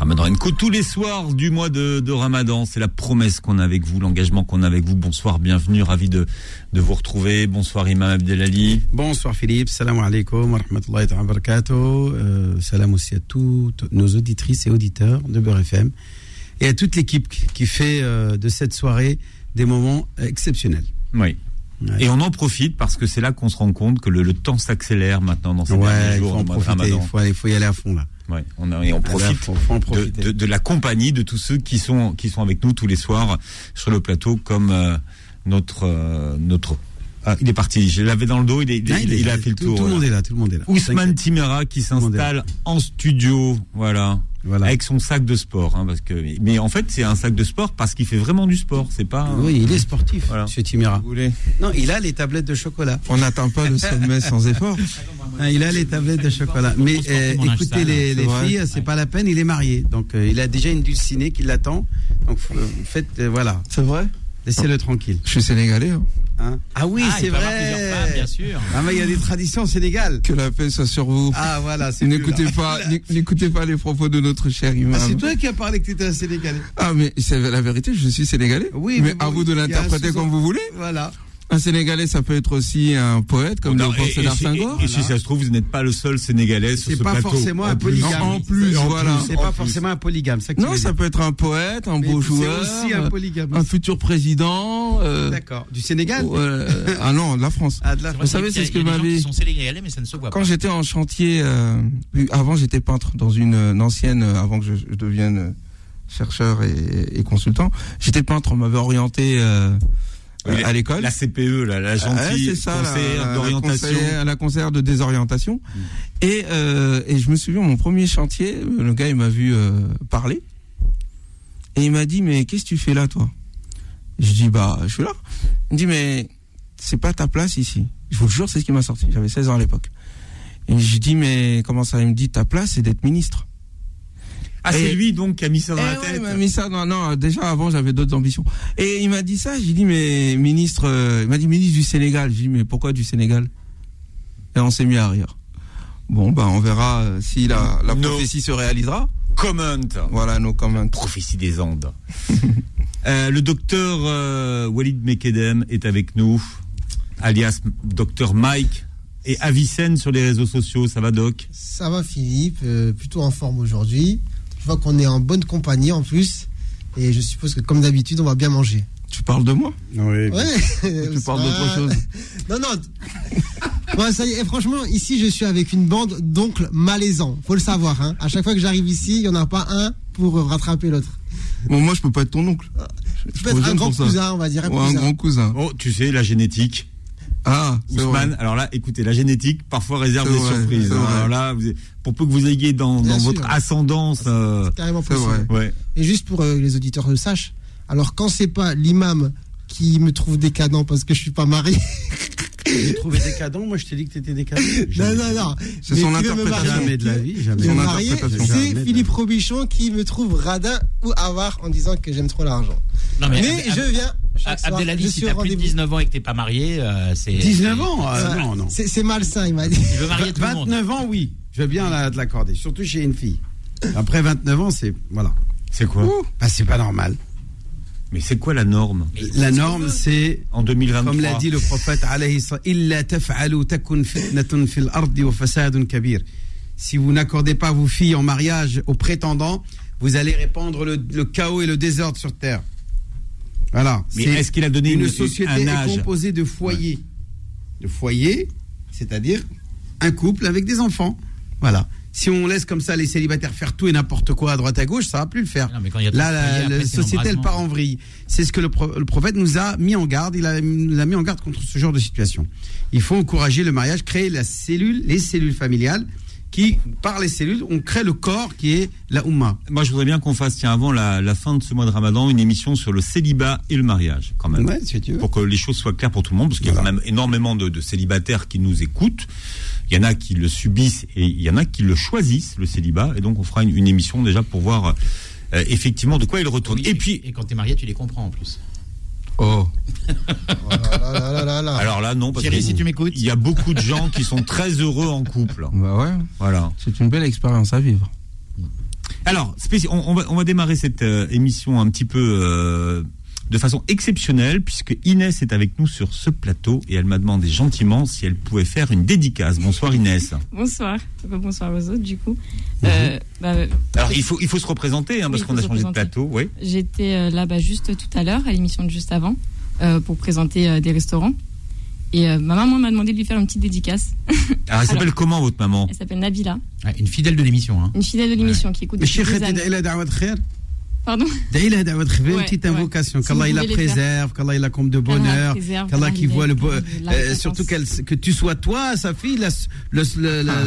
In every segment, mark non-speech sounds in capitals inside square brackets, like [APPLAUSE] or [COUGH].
Ramadan Co tous les soirs du mois de, de Ramadan. C'est la promesse qu'on a avec vous, l'engagement qu'on a avec vous. Bonsoir, bienvenue, ravi de, de vous retrouver. Bonsoir Imam Abdelali. Bonsoir Philippe, salam alaikum wa rahmatullahi wa barakatuh. Euh, salam aussi à toutes nos auditrices et auditeurs de Beurre FM et à toute l'équipe qui fait euh, de cette soirée des moments exceptionnels. Oui. Et on en profite parce que c'est là qu'on se rend compte que le, le temps s'accélère maintenant dans ces Ouais, derniers il jours faut en profiter, il faut, aller- il faut y aller à fond là. Ouais, on a, et on profite faut- faut en de, profiter. de- de la compagnie de tous ceux qui sont qui sont avec nous tous les soirs sur le plateau, comme euh, notre euh, notre. Ah, il est parti. Je l'avais dans le dos. Il, est- il, Non, il- est- il a fait le tout, tour. Tout le monde est là, tout le monde est là. Ousmane. Timera qui s'installe en studio, voilà, Voilà. avec son sac de sport, hein, parce que. Mais en fait, c'est un sac de sport parce qu'il fait vraiment du sport. C'est pas. un- Oui, il est sportif, Voilà. Monsieur Timira. Vous voulez Non, il a les tablettes de chocolat. On n'atteint pas le sommet sans effort. [LAUGHS] Ah, il a les tablettes de chocolat. Mais euh, écoutez les, c'est les filles, c'est pas la peine, il est marié. Donc euh, il a déjà une dulcinée qui l'attend. Donc euh, faites, euh, voilà, C'est vrai laissez-le tranquille. Je suis sénégalais. hein. Hein. Ah oui, Ah, c'est plusieurs femmes, vrai. bien sûr. Ah, mais il y a des traditions au Sénégal. Que la paix soit sur vous. Ah voilà, c'est N'écoutez pas, n'éc- n'écoutez pas les propos de notre cher imam. Ah, c'est toi qui as parlé que tu étais un Sénégalais. Ah, mais c'est la vérité, je suis sénégalais. Oui, mais mais à bon, vous de l'interpréter comme vous voulez. Voilà. Un sénégalais, ça peut être aussi un poète, comme Léopold et- et Sédar si- Senghor. Et, et si ça se trouve, vous n'êtes pas le seul Sénégalais sur C'est ce pas plateau. forcément un En plus. polygame. En plus, voilà. C'est pas forcément un polygame, Non, ça peut être un poète, un beau c'est joueur, aussi un polygame. un futur président. euh, D'accord. Du Sénégal euh, ah non, de la France. Ah, de la Vous savez, c'est ce que m'avait- sénégalais, mais ça ne se voit Quand pas. j'étais en chantier, euh, avant j'étais peintre dans une, ancienne, euh, avant que je, devienne euh, chercheur et, et consultant, j'étais peintre. On m'avait orienté euh, Oui, euh, à l'école. La CPE, là, la Ouais, gentille c'est ça, la- conseillère la, d'orientation. La la conseillère de désorientation. Et, euh, et je me souviens, mon premier chantier, euh, le gars, il m'a vu euh, parler. Et il m'a dit, mais qu'est-ce que tu fais là, toi? Je dis, bah, je suis là. Il me dit, mais c'est pas ta place ici. Je vous le jure, c'est ce qui m'a sorti. J'avais 16 ans à l'époque. Et je dis, mais comment ça? Il me dit, ta place, c'est d'être ministre. Ah, c'est lui donc qui a mis ça dans Eh la ouais, tête. il m'a mis ça. Non, non, déjà avant, j'avais d'autres ambitions. Et il m'a dit ça. J'ai dit, mais ministre, euh, il m'a dit ministre du Sénégal. J'ai dit, mais pourquoi du Sénégal? Et on s'est mis à rire. Bon, bah, on verra euh, si la, la No. prophétie se réalisera. Comment Voilà nos commentaires. Prophétie des Andes. [LAUGHS] Euh, le docteur euh, Walid Mekedem est avec nous, alias docteur Mike et Avicenne sur les réseaux sociaux. Ça va, Doc? Ça va Philippe, euh, plutôt en forme aujourd'hui. Je vois qu'on est en bonne compagnie en plus. Et je suppose que comme d'habitude, on va bien manger. Tu parles de moi? Oui. Ouais. Tu parles d'autre Ça- chose? Non, non. Bon, ça y est, et franchement, ici, je suis avec une bande d'oncles malaisants. Faut le savoir. Hein. À chaque fois que j'arrive ici, il n'y en a pas un pour rattraper l'autre. Bon, moi, je peux pas être ton oncle. Je Je peux être un grand ça. cousin, on va dire. Un Ou un cousin. grand cousin. Oh, tu sais, la génétique. Ah, Ousmane, alors là, écoutez, la génétique parfois réserve des vrai, surprises. Alors là, vous- pour peu que vous ayez dans, votre ascendance, euh, C'est carrément possible. ouais. Et juste pour euh, les auditeurs le sachent, alors quand c'est pas l'imam qui me trouve décadent parce que je suis pas marié, [LAUGHS] J'ai trouvé décadent, moi je t'ai dit que t'étais décadent. non, non, non. C'est Mais son interprétation. marier Jamais de la vie, jamais. Son interprétation. c'est Philippe Robichon qui me trouve radin ou avare en disant que j'aime trop l'argent. Non, Mais, Ab- je viens. Abdelali, si t'as plus de rendez-vous. 19 ans et que t'es pas marié, euh, c'est. 19 ans Ça- Non, non. C'est malsain, il m'a dit. Il veut marier tout le monde. 29 ans, oui. Je veux bien la- te l'accorder, surtout chez une fille. Après 29 ans, c'est. Voilà. C'est quoi Bah, c'est pas normal. Mais c'est quoi la norme La norme, c'est. en 2023 Comme l'a dit le prophète. Si vous n'accordez pas vos filles en mariage aux prétendants, vous allez répandre le, le chaos et le désordre sur terre. Voilà. Mais est-ce qu'il a donné une une- société un est âge composée de foyers. De foyers, c'est-à-dire un couple avec des enfants. Voilà. Si on laisse comme ça les célibataires faire tout et n'importe quoi à droite à gauche, ça va plus le faire. Non, mais quand il y a trop Là, la, société, elle part en vrille. C'est ce que le, pro- le prophète nous a mis en garde. Il a, nous a mis en garde contre ce genre de situation. Il faut encourager le mariage, créer la cellule, les cellules familiales qui, par les cellules, on crée le corps qui est la Ummah. Moi, je voudrais bien qu'on fasse, tiens, avant la, la fin de ce mois de Ramadan, une émission sur le célibat et le mariage, quand même. Ouais, si tu veux. Pour que les choses soient claires pour tout le monde, parce qu'il y a quand même énormément de, de célibataires qui nous écoutent. Il y en a qui le subissent et il y en a qui le choisissent, le célibat. Et donc, on fera une, une émission déjà pour voir euh, effectivement de quoi il retourne. Oui, et puis, et quand t'es marié, tu les comprends en plus. Oh. Oh là là là là là là. alors là, non, parce Thierry, que si tu m'écoutes. il y a beaucoup de gens qui sont très heureux en couple. Bah ouais, Voilà. c'est une belle expérience à vivre. Alors, on, on va, on va démarrer cette euh, émission un petit peu euh, de façon exceptionnelle, puisque Inès est avec nous sur ce plateau et elle m'a demandé gentiment si elle pouvait faire une dédicace. Bonsoir Inès. [LAUGHS] Bonsoir. Bonsoir aux autres, du coup. Euh, bah, Alors, il faut, il faut se représenter, hein, Oui, parce qu'on a changé de plateau. Oui. J'étais euh, là-bas juste tout à l'heure, à l'émission de juste avant, euh, pour présenter euh, des restaurants. Et euh, ma maman m'a demandé de lui faire une petite dédicace. [LAUGHS] Alors, elle s'appelle comment votre maman? Elle s'appelle Nabila, Ouais, une fidèle de l'émission. Hein. une fidèle de l'émission qui écoute Mais depuis Cheikh, des années. Pardon Daïla petite ouais. invocation. Si Qu'Allah il la préserve, qu'Allah il la comble de bonheur, qu'Allah qui voit le l'aide, bo- la euh, surtout qu'elle- que tu sois toi, sa fille, la,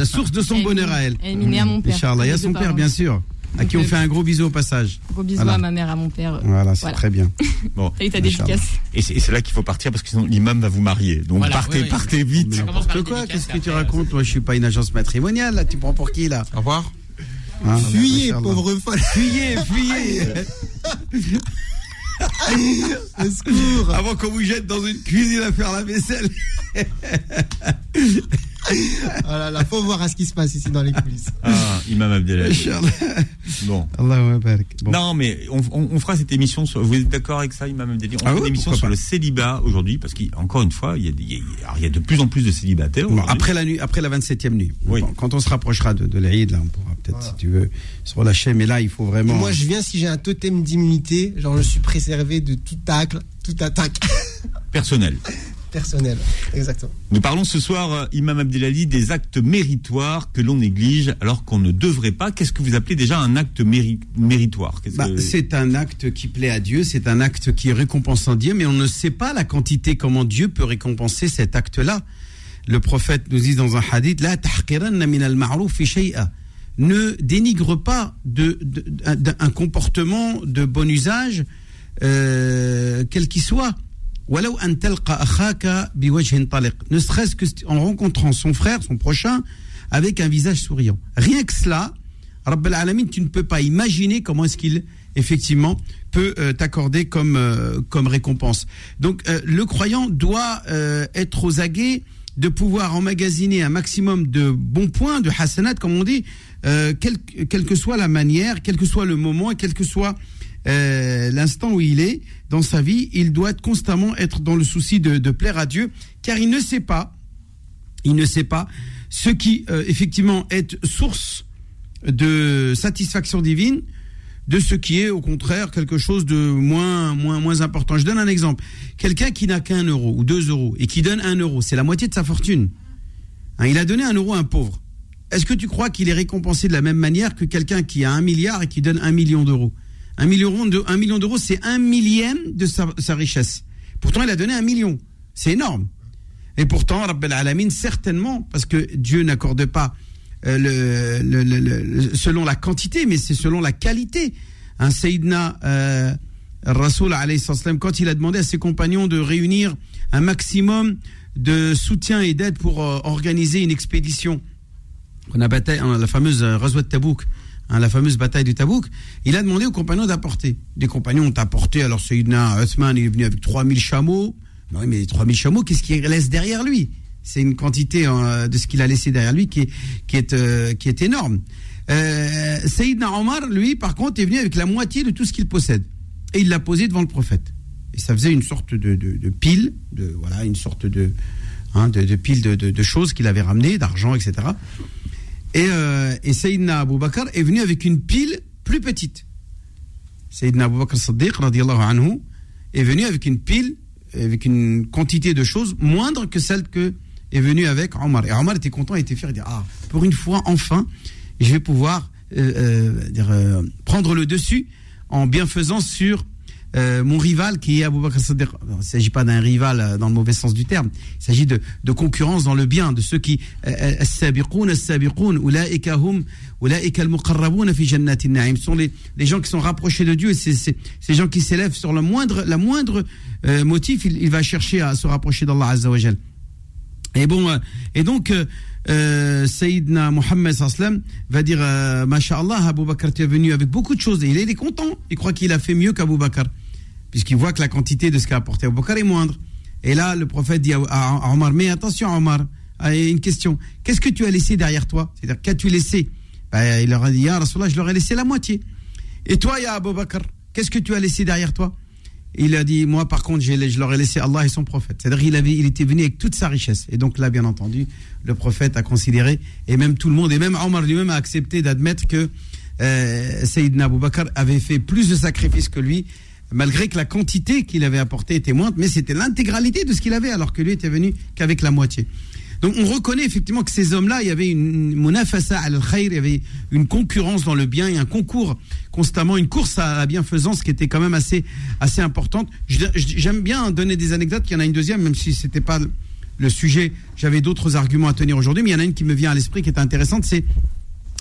source de son bonheur à elle. Elle est née à mon père. Inch'Allah, il y a Mes son père, bien sûr, à qui on euh, fait un gros bisou au passage. Gros Voilà. à ma mère, à mon père. Voilà, c'est Voilà. très bien. [LAUGHS] Bon. T'as ta. Et c'est et c'est là qu'il faut partir, parce que sinon l'imam va vous marier. Donc, Voilà, partez, oui, oui. partez vite. N'importe quoi, qu'est-ce que tu racontes Moi, je suis pas une agence matrimoniale, là. Tu prends pour qui, là? Au revoir. Hein Fuyez, pauvre folle. Fuyez, fuyez. [LAUGHS] Avant qu'on vous jette dans une cuisine à faire la vaisselle. [LAUGHS] [LAUGHS] Oh là là, faut voir à ce qui se passe ici dans les coulisses. Ah, imam Abdelaziz. Inch'Allah. Bon. Bon. Non, mais on, on- on fera cette émission. Sur, vous êtes d'accord avec ça, Imam Abdelaziz On Ah fera oui, une émission sur pas. le célibat aujourd'hui, parce qu'encore une fois, il y, a, des- il y a- alors, il y a de plus en plus de célibataires. Bon, après la nuit, après la 27e nuit. Oui. Bon, quand on se rapprochera de, de l'Aïd, là, on pourra peut-être, si tu veux, se relâcher. Mais là, il faut vraiment. moi, je viens si j'ai un totem d'immunité, genre je suis préservé de tout tacle, toute attaque personnel. [LAUGHS] Exactement. Nous parlons ce soir, euh, Imam Abdelali, des actes méritoires que l'on néglige alors qu'on ne devrait pas. Qu'est-ce que vous appelez déjà un acte méri- méritoire? Bah, que- C'est un acte qui plaît à Dieu, c'est un acte qui est récompensant Dieu, mais on ne sait pas la quantité, comment Dieu peut récompenser cet acte-là. Le prophète nous dit dans un hadith, La. Ne dénigre pas de, un comportement de bon usage, euh, quel qu'il soit. Ne serait-ce que en rencontrant son frère, son prochain, avec un visage souriant. Rien que cela, Rabbal Alamin, tu ne peux pas imaginer comment est-ce qu'il effectivement peut euh, t'accorder comme euh, comme récompense. Donc euh, le croyant doit euh, être aux aguets de pouvoir emmagasiner un maximum de bons points, de hasanat comme on dit, quelle, quelle que soit la manière, quel que soit le moment et quel que soit l'instant où il est dans sa vie, il doit constamment être dans le souci de, plaire à Dieu, car il ne sait pas, ce qui euh, effectivement est source de satisfaction divine de ce qui est au contraire quelque chose de moins important. Je donne un exemple. Quelqu'un qui n'a qu'un euro ou deux euros et qui donne un euro, c'est la moitié de sa fortune. Hein, il a donné un euro à un pauvre. Est-ce que tu crois qu'il est récompensé de la même manière que quelqu'un qui a un milliard et qui donne un million d'euros? Un million d'euros, c'est un millième de sa, richesse. Pourtant, il a donné un million. C'est énorme. Et pourtant, Rabbel Alamin, certainement, parce que Dieu n'accorde pas euh, selon la quantité, mais c'est selon la qualité. Un Sayyidina euh, Rasoul, quand il a demandé à ses compagnons de réunir un maximum de soutien et d'aide pour euh, organiser une expédition, on a bataille, hein, la fameuse euh, Ghazwat Tabouk, hein, la fameuse bataille de Tabouk, il a demandé aux compagnons d'apporter. Les compagnons ont apporté, alors Sayyidina Uthman il est venu avec 3000 chameaux. Ben Oui, mais 3000 chameaux, qu'est-ce qu'il laisse derrière lui? C'est une quantité euh, de ce qu'il a laissé derrière lui qui est, euh, qui est énorme. Euh, Sayyidina Omar, lui, par contre, est venu avec la moitié de tout ce qu'il possède. Et il l'a posé devant le prophète. Et ça faisait une sorte de, pile, de, voilà, une sorte de, hein, de, pile de, de choses qu'il avait ramenées, d'argent, etc. Et, euh, et Sayyidina Abu Bakr est venu avec une pile plus petite. Sayyidina Abu Bakr Siddiq, anhu, est venu avec une pile, avec une quantité de choses moindre que celle que est venue avec Omar. Et Omar était content, il était fier, il dit Ah, pour une fois, enfin, je vais pouvoir euh, euh, euh, prendre le dessus en bienfaisance sur euh, mon rival qui est Abu Bakr Siddiq. Il ne s'agit pas d'un rival euh, dans le mauvais sens du terme. Il s'agit de, concurrence dans le bien, de ceux qui euh, hum, sont les, gens qui sont rapprochés de Dieu c'est ces gens qui s'élèvent sur le moindre, la moindre motif, il, va chercher à se rapprocher d'Allah Azza. Et bon, et donc, euh, Sayyidina Mohammed va dire, euh, Masha'Allah, Abu Bakr, tu es venu avec beaucoup de choses. Et il est, il est content. Il croit qu'il a fait mieux qu'Abu Bakr. Puisqu'il voit que la quantité de ce qu'a apporté Abu Bakr est moindre. Et là, le prophète dit à, Omar, mais attention Omar, ah, une question. Qu'est-ce que tu as laissé derrière toi? C'est-à-dire, qu'as-tu laissé? Ben, Il leur a dit, Ya Rasulallah, je leur ai laissé la moitié. Et toi, Ya Abu Bakr, qu'est-ce que tu as laissé derrière toi? Il a dit, moi par contre, je leur ai laissé Allah et son prophète. C'est-à-dire il avait, il était venu avec toute sa richesse. Et donc là, bien entendu, le prophète a considéré, et même tout le monde, et même Omar lui-même a accepté d'admettre que euh, Sayyidina Abu Bakr avait fait plus de sacrifices que lui, malgré que la quantité qu'il avait apportée était moindre, mais c'était l'intégralité de ce qu'il avait, alors que lui était venu qu'avec la moitié. Donc on reconnaît effectivement que ces hommes-là, il y avait une munafasa al-khair, il y avait une concurrence dans le bien et un concours constamment, une course à la bienfaisance qui était quand même assez, assez importante. J'aime bien donner des anecdotes, il y en a une deuxième, même si c'était pas le sujet, j'avais d'autres arguments à tenir aujourd'hui, mais il y en a une qui me vient à l'esprit qui est intéressante, c'est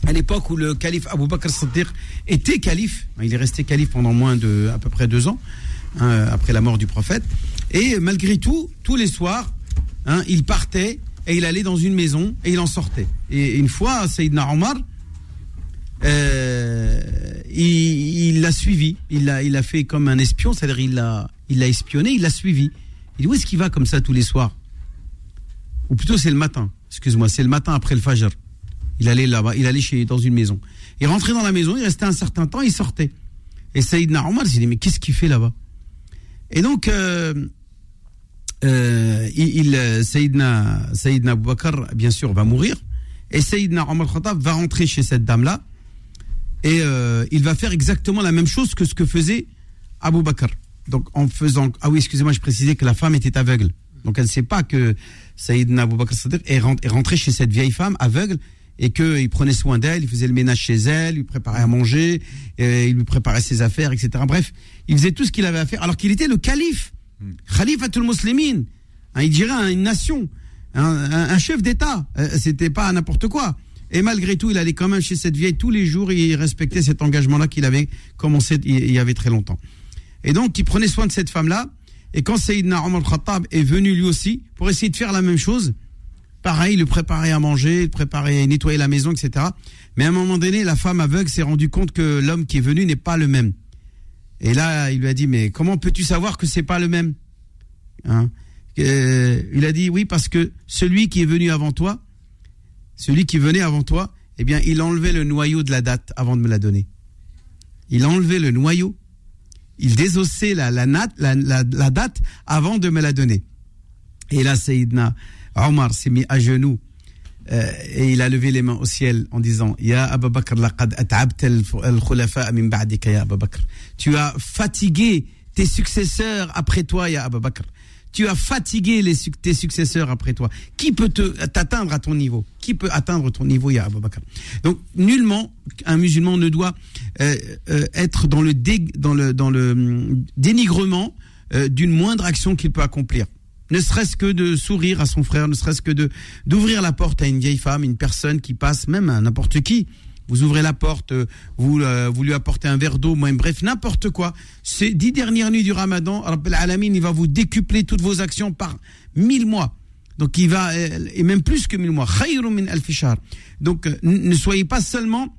à l'époque où le calife Abu Bakr Siddiq était calife, il est resté calife pendant moins de à peu près deux ans hein, après la mort du prophète, et malgré tout, tous les soirs, hein, il partait et il allait dans une maison et il en sortait. Et une fois, Sayyidina Omar, euh, il l'a suivi, il l'a il a fait comme un espion, c'est-à-dire il l'a il l'a espionné, il l'a suivi. Il dit où est-ce qu'il va comme ça tous les soirs? Ou plutôt c'est le matin, excuse-moi, c'est le matin après le Fajr. Il allait là-bas, il allait chez, dans une maison. Il rentrait dans la maison, il restait un certain temps, il sortait. Et Saïdna Omar s'est dit, mais qu'est-ce qu'il fait là-bas? Et donc, euh, euh, il, Bakr, bien sûr, va mourir. Et Saïdna Omar Khattab va rentrer chez cette dame-là. Et euh, il va faire exactement la même chose que ce que faisait Abu Bakr. Donc, en faisant. Ah oui, excusez-moi, je précisais que la femme était aveugle. Donc, elle ne sait pas que Saïdna Abu Bakr est rentré chez cette vieille femme aveugle et qu'il prenait soin d'elle, il faisait le ménage chez elle, il lui préparait à manger, et il lui préparait ses affaires, etc. Bref, il faisait tout ce qu'il avait à faire, alors qu'il était le calife, Khalifatul Muslimin, hein, il dirait une nation, un, un- un chef d'État. Euh, C'était pas n'importe quoi. Et malgré tout, il allait quand même chez cette vieille tous les jours et il respectait cet engagement-là qu'il avait commencé il il y avait très longtemps. Et donc, il prenait soin de cette femme-là. Et quand Sayyidina Omar Khattab est venu lui aussi pour essayer de faire la même chose, pareil, il lui préparait à manger, il préparait, nettoyer la maison, etc. Mais à un moment donné, la femme aveugle s'est rendue compte que l'homme qui est venu n'est pas le même. Et là, il lui a dit, mais comment peux-tu savoir que c'est pas le même? Hein? Euh, Il a dit, oui, parce que celui qui est venu avant toi, celui qui venait avant toi, eh bien, il enlevait le noyau de la date avant de me la donner. Il enlevait le noyau, il désossait la, la, la, la- date avant de me la donner. Et là, Sayyidina Omar s'est mis à genoux euh, et il a levé les mains au ciel en disant Ya Abu Bakr, laqad al- min ba'dika, ya Abu Bakr. Tu as fatigué tes successeurs après toi, ya Abu Bakr. Tu as fatigué les, tes successeurs après toi. Qui peut te- t'atteindre à ton niveau? Qui peut atteindre ton niveau, ya Abu Bakr Donc, nullement, un musulman ne doit euh, euh, être dans le, dé- dans le, dans le hum, dénigrement euh, d'une moindre action qu'il peut accomplir ne serait-ce que de sourire à son frère, ne serait-ce que de d'ouvrir la porte à une vieille femme, une personne qui passe, même à n'importe qui. Vous ouvrez la porte, euh, vous, euh, vous lui apportez un verre d'eau, même bref, n'importe quoi. Ces dix dernières nuits du Ramadan, Rabbel Alamin, il va vous décupler toutes vos actions par mille mois. Donc il va, euh, et même plus que mille mois. Donc euh, ne soyez pas seulement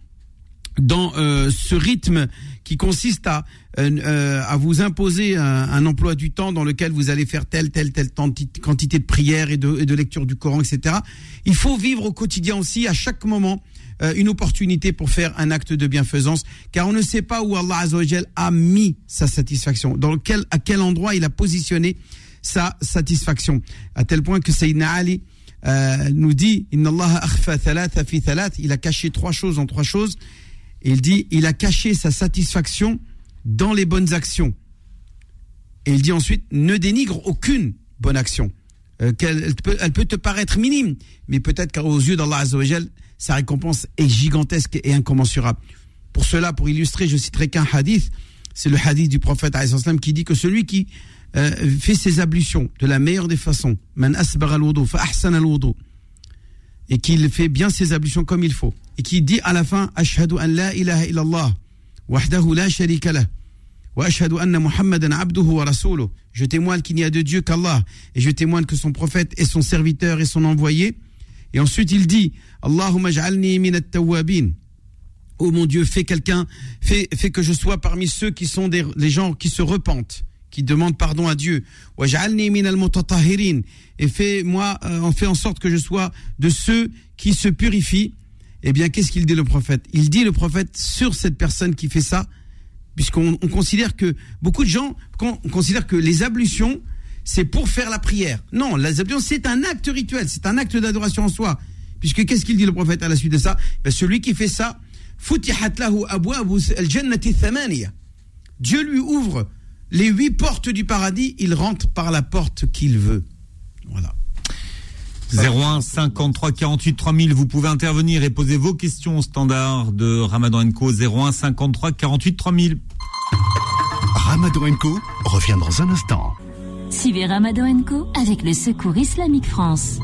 dans euh, ce rythme qui consiste à, euh, euh, à vous imposer un, un emploi du temps dans lequel vous allez faire telle, telle, telle quantité de prières et de, et de lecture du Coran, etc. Il faut vivre au quotidien aussi, à chaque moment, euh, une opportunité pour faire un acte de bienfaisance, car on ne sait pas où Allah Azzawajal a mis sa satisfaction, dans lequel, à quel endroit il a positionné sa satisfaction, à tel point que Sayyidina Ali euh, nous dit Inna Allah akhfa thalatha fi thalath. il a caché trois choses en trois choses, il dit il a caché sa satisfaction dans les bonnes actions. Et il dit ensuite ne dénigre aucune bonne action. Euh, elle peut, elle peut te paraître minime, mais peut-être qu'aux yeux d'Allah Azzawajal, sa récompense est gigantesque et incommensurable. Pour cela, pour illustrer, je citerai qu'un hadith c'est le hadith du prophète salam qui dit que celui qui euh, fait ses ablutions de la meilleure des façons, man asbagha al-wudu fa al-wudu, et qu'il fait bien ses ablutions comme il faut, et qui dit à la fin ashhadu an la ilaha illallah wahdahu la sharika lah wa ashhadu anna muhammadan abduhu wa rasuluh. Je témoigne qu'il n'y a de Dieu qu'Allah et je témoigne que son prophète est son serviteur et son envoyé. Et ensuite il dit Allahumma ja'alni min at-tawwabin. Oh mon Dieu, fais quelqu'un, fais, fais que je sois parmi ceux qui sont des, gens qui se repentent, qui demandent pardon à Dieu. Et fais-moi, euh, fait en sorte que je sois de ceux qui se purifient. Eh bien, qu'est-ce qu'il dit le prophète? Il dit le prophète sur cette personne qui fait ça, puisqu'on on considère que beaucoup de gens con- on considère que les ablutions c'est pour faire la prière. Non, les ablutions c'est un acte rituel, c'est un acte d'adoration en soi. Puisque qu'est-ce qu'il dit le prophète à la suite de ça? Ben, Celui qui fait ça. Dieu lui ouvre les huit portes du paradis, il rentre par la porte qu'il veut. Voilà. 01 53 48 3000, vous pouvez intervenir et poser vos questions au standard de Ramadan Co 01 53 48 3000. Ramadan Co revient dans un instant. Suivez Ramadan Co avec le Secours Islamique France.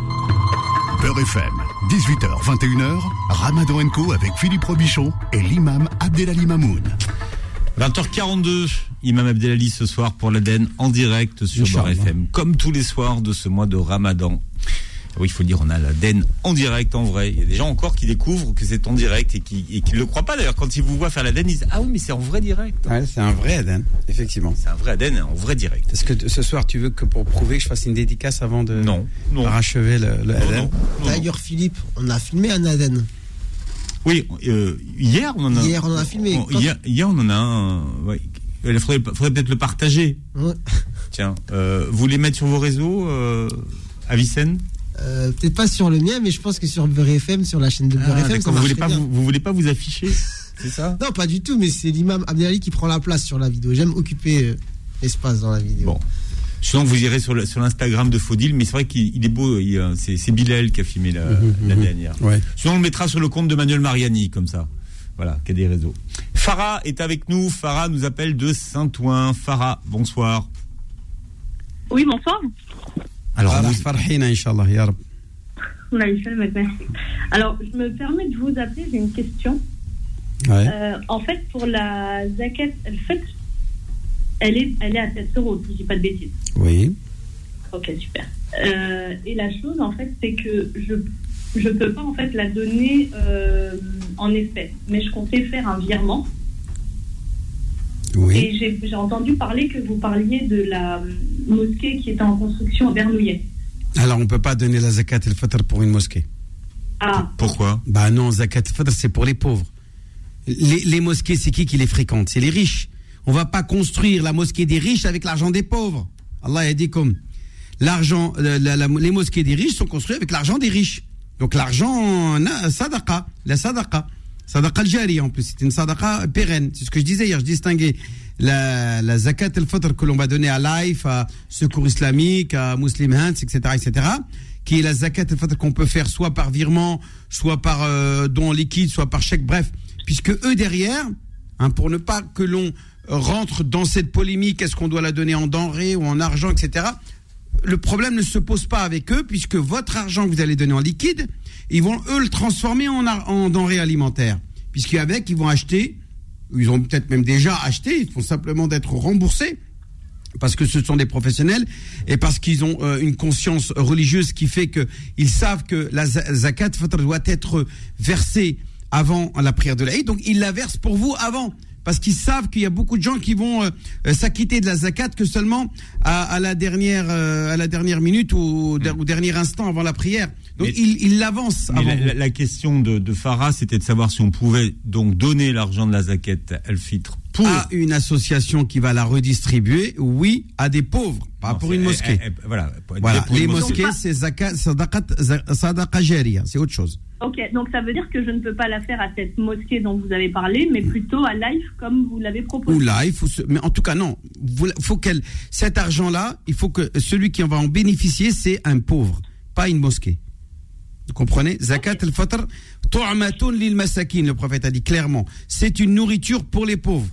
Beurre FM, 18h, 21h, Ramadan Co avec Philippe Robichon et l'imam Abdelali Mamoun. 20h42, Imam Abdelali ce soir pour l'Aden en direct sur Inch'Allah. FM, comme tous les soirs de ce mois de Ramadan. Oui, il faut le dire, on a l'Aden en direct, en vrai. Il y a des gens encore qui découvrent que c'est en direct et qui et qui ne le croient pas d'ailleurs. Quand ils vous voient faire l'Aden, ils disent Ah oui, mais c'est en vrai direct. Ouais, c'est un vrai Aden, effectivement. C'est un vrai Aden en vrai direct. Est-ce que ce soir tu veux que pour prouver que je fasse une dédicace avant de Non, non. parachever le, le Non, Aden. D'ailleurs, Philippe, on a filmé un Aden. Oui, euh, hier on en a. Hier, on en a filmé. Hier, hier, on en a un. ouais. Il faudrait, faudrait peut-être le partager. Ouais. [LAUGHS] Tiens, euh, vous les mettre sur vos réseaux, euh, Avicenne? Euh, Peut-être pas sur le mien, mais je pense que sur Beurre FM, sur la chaîne de Beurre Ah, FM, ça vous voulez pas bien. vous, vous voulez pas vous afficher [LAUGHS] C'est ça? Non, pas du tout, mais c'est l'imam Abdelali qui prend la place sur la vidéo. J'aime occuper euh, l'espace dans la vidéo. Bon. Sinon, vous irez sur le- sur l'Instagram de Faudil, mais c'est vrai qu'il il est beau. il, euh, C'est c'est Bilal qui a filmé la, la dernière. Ouais. Sinon, on le mettra sur le compte de Manuel Mariani, comme ça. Voilà, qui a des réseaux. Farah est avec nous. Farah nous appelle de Saint-Ouen. Farah, bonsoir. Oui, bonsoir. Alors, Alors, je me permets de vous appeler, j'ai une question. Ouais. Euh, en fait, pour la zakat al-fitr, elle est, elle est à 7 euros, si je dis pas de bêtises. Oui. Ok, super. Euh, et la chose, en fait, c'est que je je peux pas, en fait, la donner euh, en espèces. Mais je comptais faire un virement. Oui. Et j'ai j'ai entendu parler que vous parliez de la mosquée qui était en construction à Bernouillet. Alors, on ne peut pas donner la zakat al-fitr pour une mosquée. Ah, pourquoi? Bah non, zakat al-fitr, c'est pour les pauvres. Les, les mosquées, c'est qui qui les fréquente? C'est les riches. On va pas construire la mosquée des riches avec l'argent des pauvres. Allah a dit comme l'argent, la- la- la- les mosquées des riches sont construites avec l'argent des riches. Donc l'argent, sadaqa, la sadaqa. Sadaqa al-jari en plus, c'est une sadaqa pérenne. C'est ce que je disais hier, je distinguais la, la zakat al-fitr que l'on va donner à Life, à Secours Islamique, à Muslim Hands, etc., etc., qui est la zakat al-fitr qu'on peut faire soit par virement, soit par euh, don liquide, soit par chèque, bref, puisque eux derrière, hein, pour ne pas que l'on rentre dans cette polémique, est-ce qu'on doit la donner en denrées ou en argent, etc., le problème ne se pose pas avec eux, puisque votre argent que vous allez donner en liquide, ils vont eux le transformer en, en denrées alimentaires. Puisqu'avec, ils vont acheter, ils ont peut-être même déjà acheté, ils font simplement d'être remboursés parce que ce sont des professionnels et parce qu'ils ont euh, une conscience religieuse qui fait que ils savent que la za- zakat doit être versée avant la prière de l'Aïd. Donc ils la versent pour vous avant parce qu'ils savent qu'il y a beaucoup de gens qui vont euh, euh, s'acquitter de la zakat que seulement à, à la dernière euh, à la dernière minute ou au, au dernier instant avant la prière. Donc Mais- ils ils l'avancent Mais avant. la, vous. la- la question de, de Farah, c'était de savoir si on pouvait donc donner l'argent de la zakat al-fitr pour à une association qui va la redistribuer, oui, à des pauvres, pas Non, pour une eh, mosquée. eh, eh, voilà, Voilà, les mosquée. mosquées, c'est zakat, sadaqa jariya, c'est autre chose. Ok, donc ça veut dire que je ne peux pas la faire à cette mosquée dont vous avez parlé, mais plutôt à live comme vous l'avez proposé. Ou se- mais en tout cas, non. Vous- faut qu'elle, cet argent-là, il faut que celui qui en va en bénéficier, c'est un pauvre, pas une mosquée. Vous comprenez? Zakat al-Fitr, tu'matun lil masakin, le prophète a dit clairement. C'est une nourriture pour les pauvres.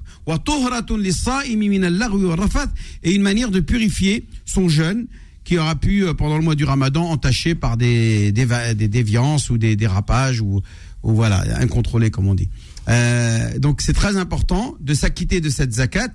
Et une manière de purifier son jeûne qui aura pu, euh, pendant le mois du ramadan, entaché par des, des, des déviances ou des dérapages ou, ou voilà, incontrôlés, comme on dit. Euh, donc c'est très important de s'acquitter de cette zakat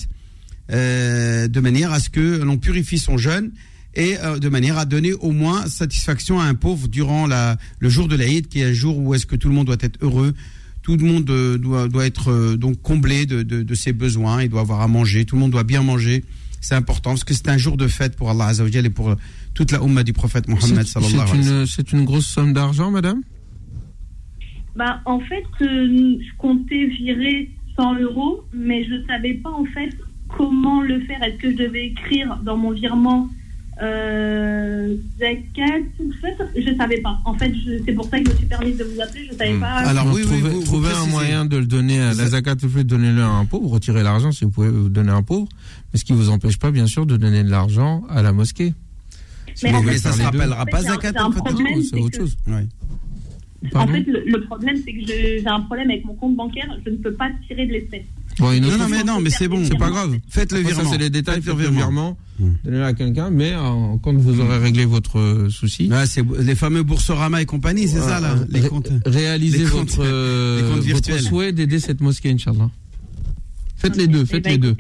euh, de manière à ce que l'on purifie son jeûne et euh, de manière à donner au moins satisfaction à un pauvre durant la, le jour de l'Aïd, qui est un jour où est-ce que tout le monde doit être heureux, tout le monde euh, doit, doit être euh, donc comblé de, de, de ses besoins, il doit avoir à manger, tout le monde doit bien manger. C'est important parce que c'est un jour de fête pour Allah Azzawajal et pour toute la Ummah du prophète Mohammed C'est une, grosse somme d'argent, madame? Bah, en fait, euh, je comptais virer 100 euros, mais je ne savais pas en fait comment le faire. Est-ce que je devais écrire dans mon virement euh, zakat Je ne savais pas. En fait, c'est pour ça que je me suis permise de vous appeler. Je ne savais pas. Donc, trouvez, trouvez un moyen de le donner à la zakat, donnez-le à un pauvre, retirez l'argent si vous pouvez vous donner à un pauvre, mais ce qui vous empêche pas, bien sûr, de donner de l'argent à la mosquée. Si Mais vous voulez ça les se rappellera pas zakat, en fait, c'est autre chose. En fait, le, le problème, c'est que j'ai un problème avec mon compte bancaire. Je ne peux pas tirer de l'espèce. Bon, Non, non, mais non, mais c'est bon. C'est pas grave. Faites le virement. Ça, c'est les détails. Faites le virement. virement. Donnez-le à quelqu'un, mais euh, quand vous aurez réglé votre euh, souci. Ouais, c'est les fameux Boursorama et compagnie, c'est ça là, les comptes. Réalisez les comptes- votre, euh, les comptes votre souhait d'aider cette mosquée, Inch'Allah. Faites les deux, Eh faites ben, les deux.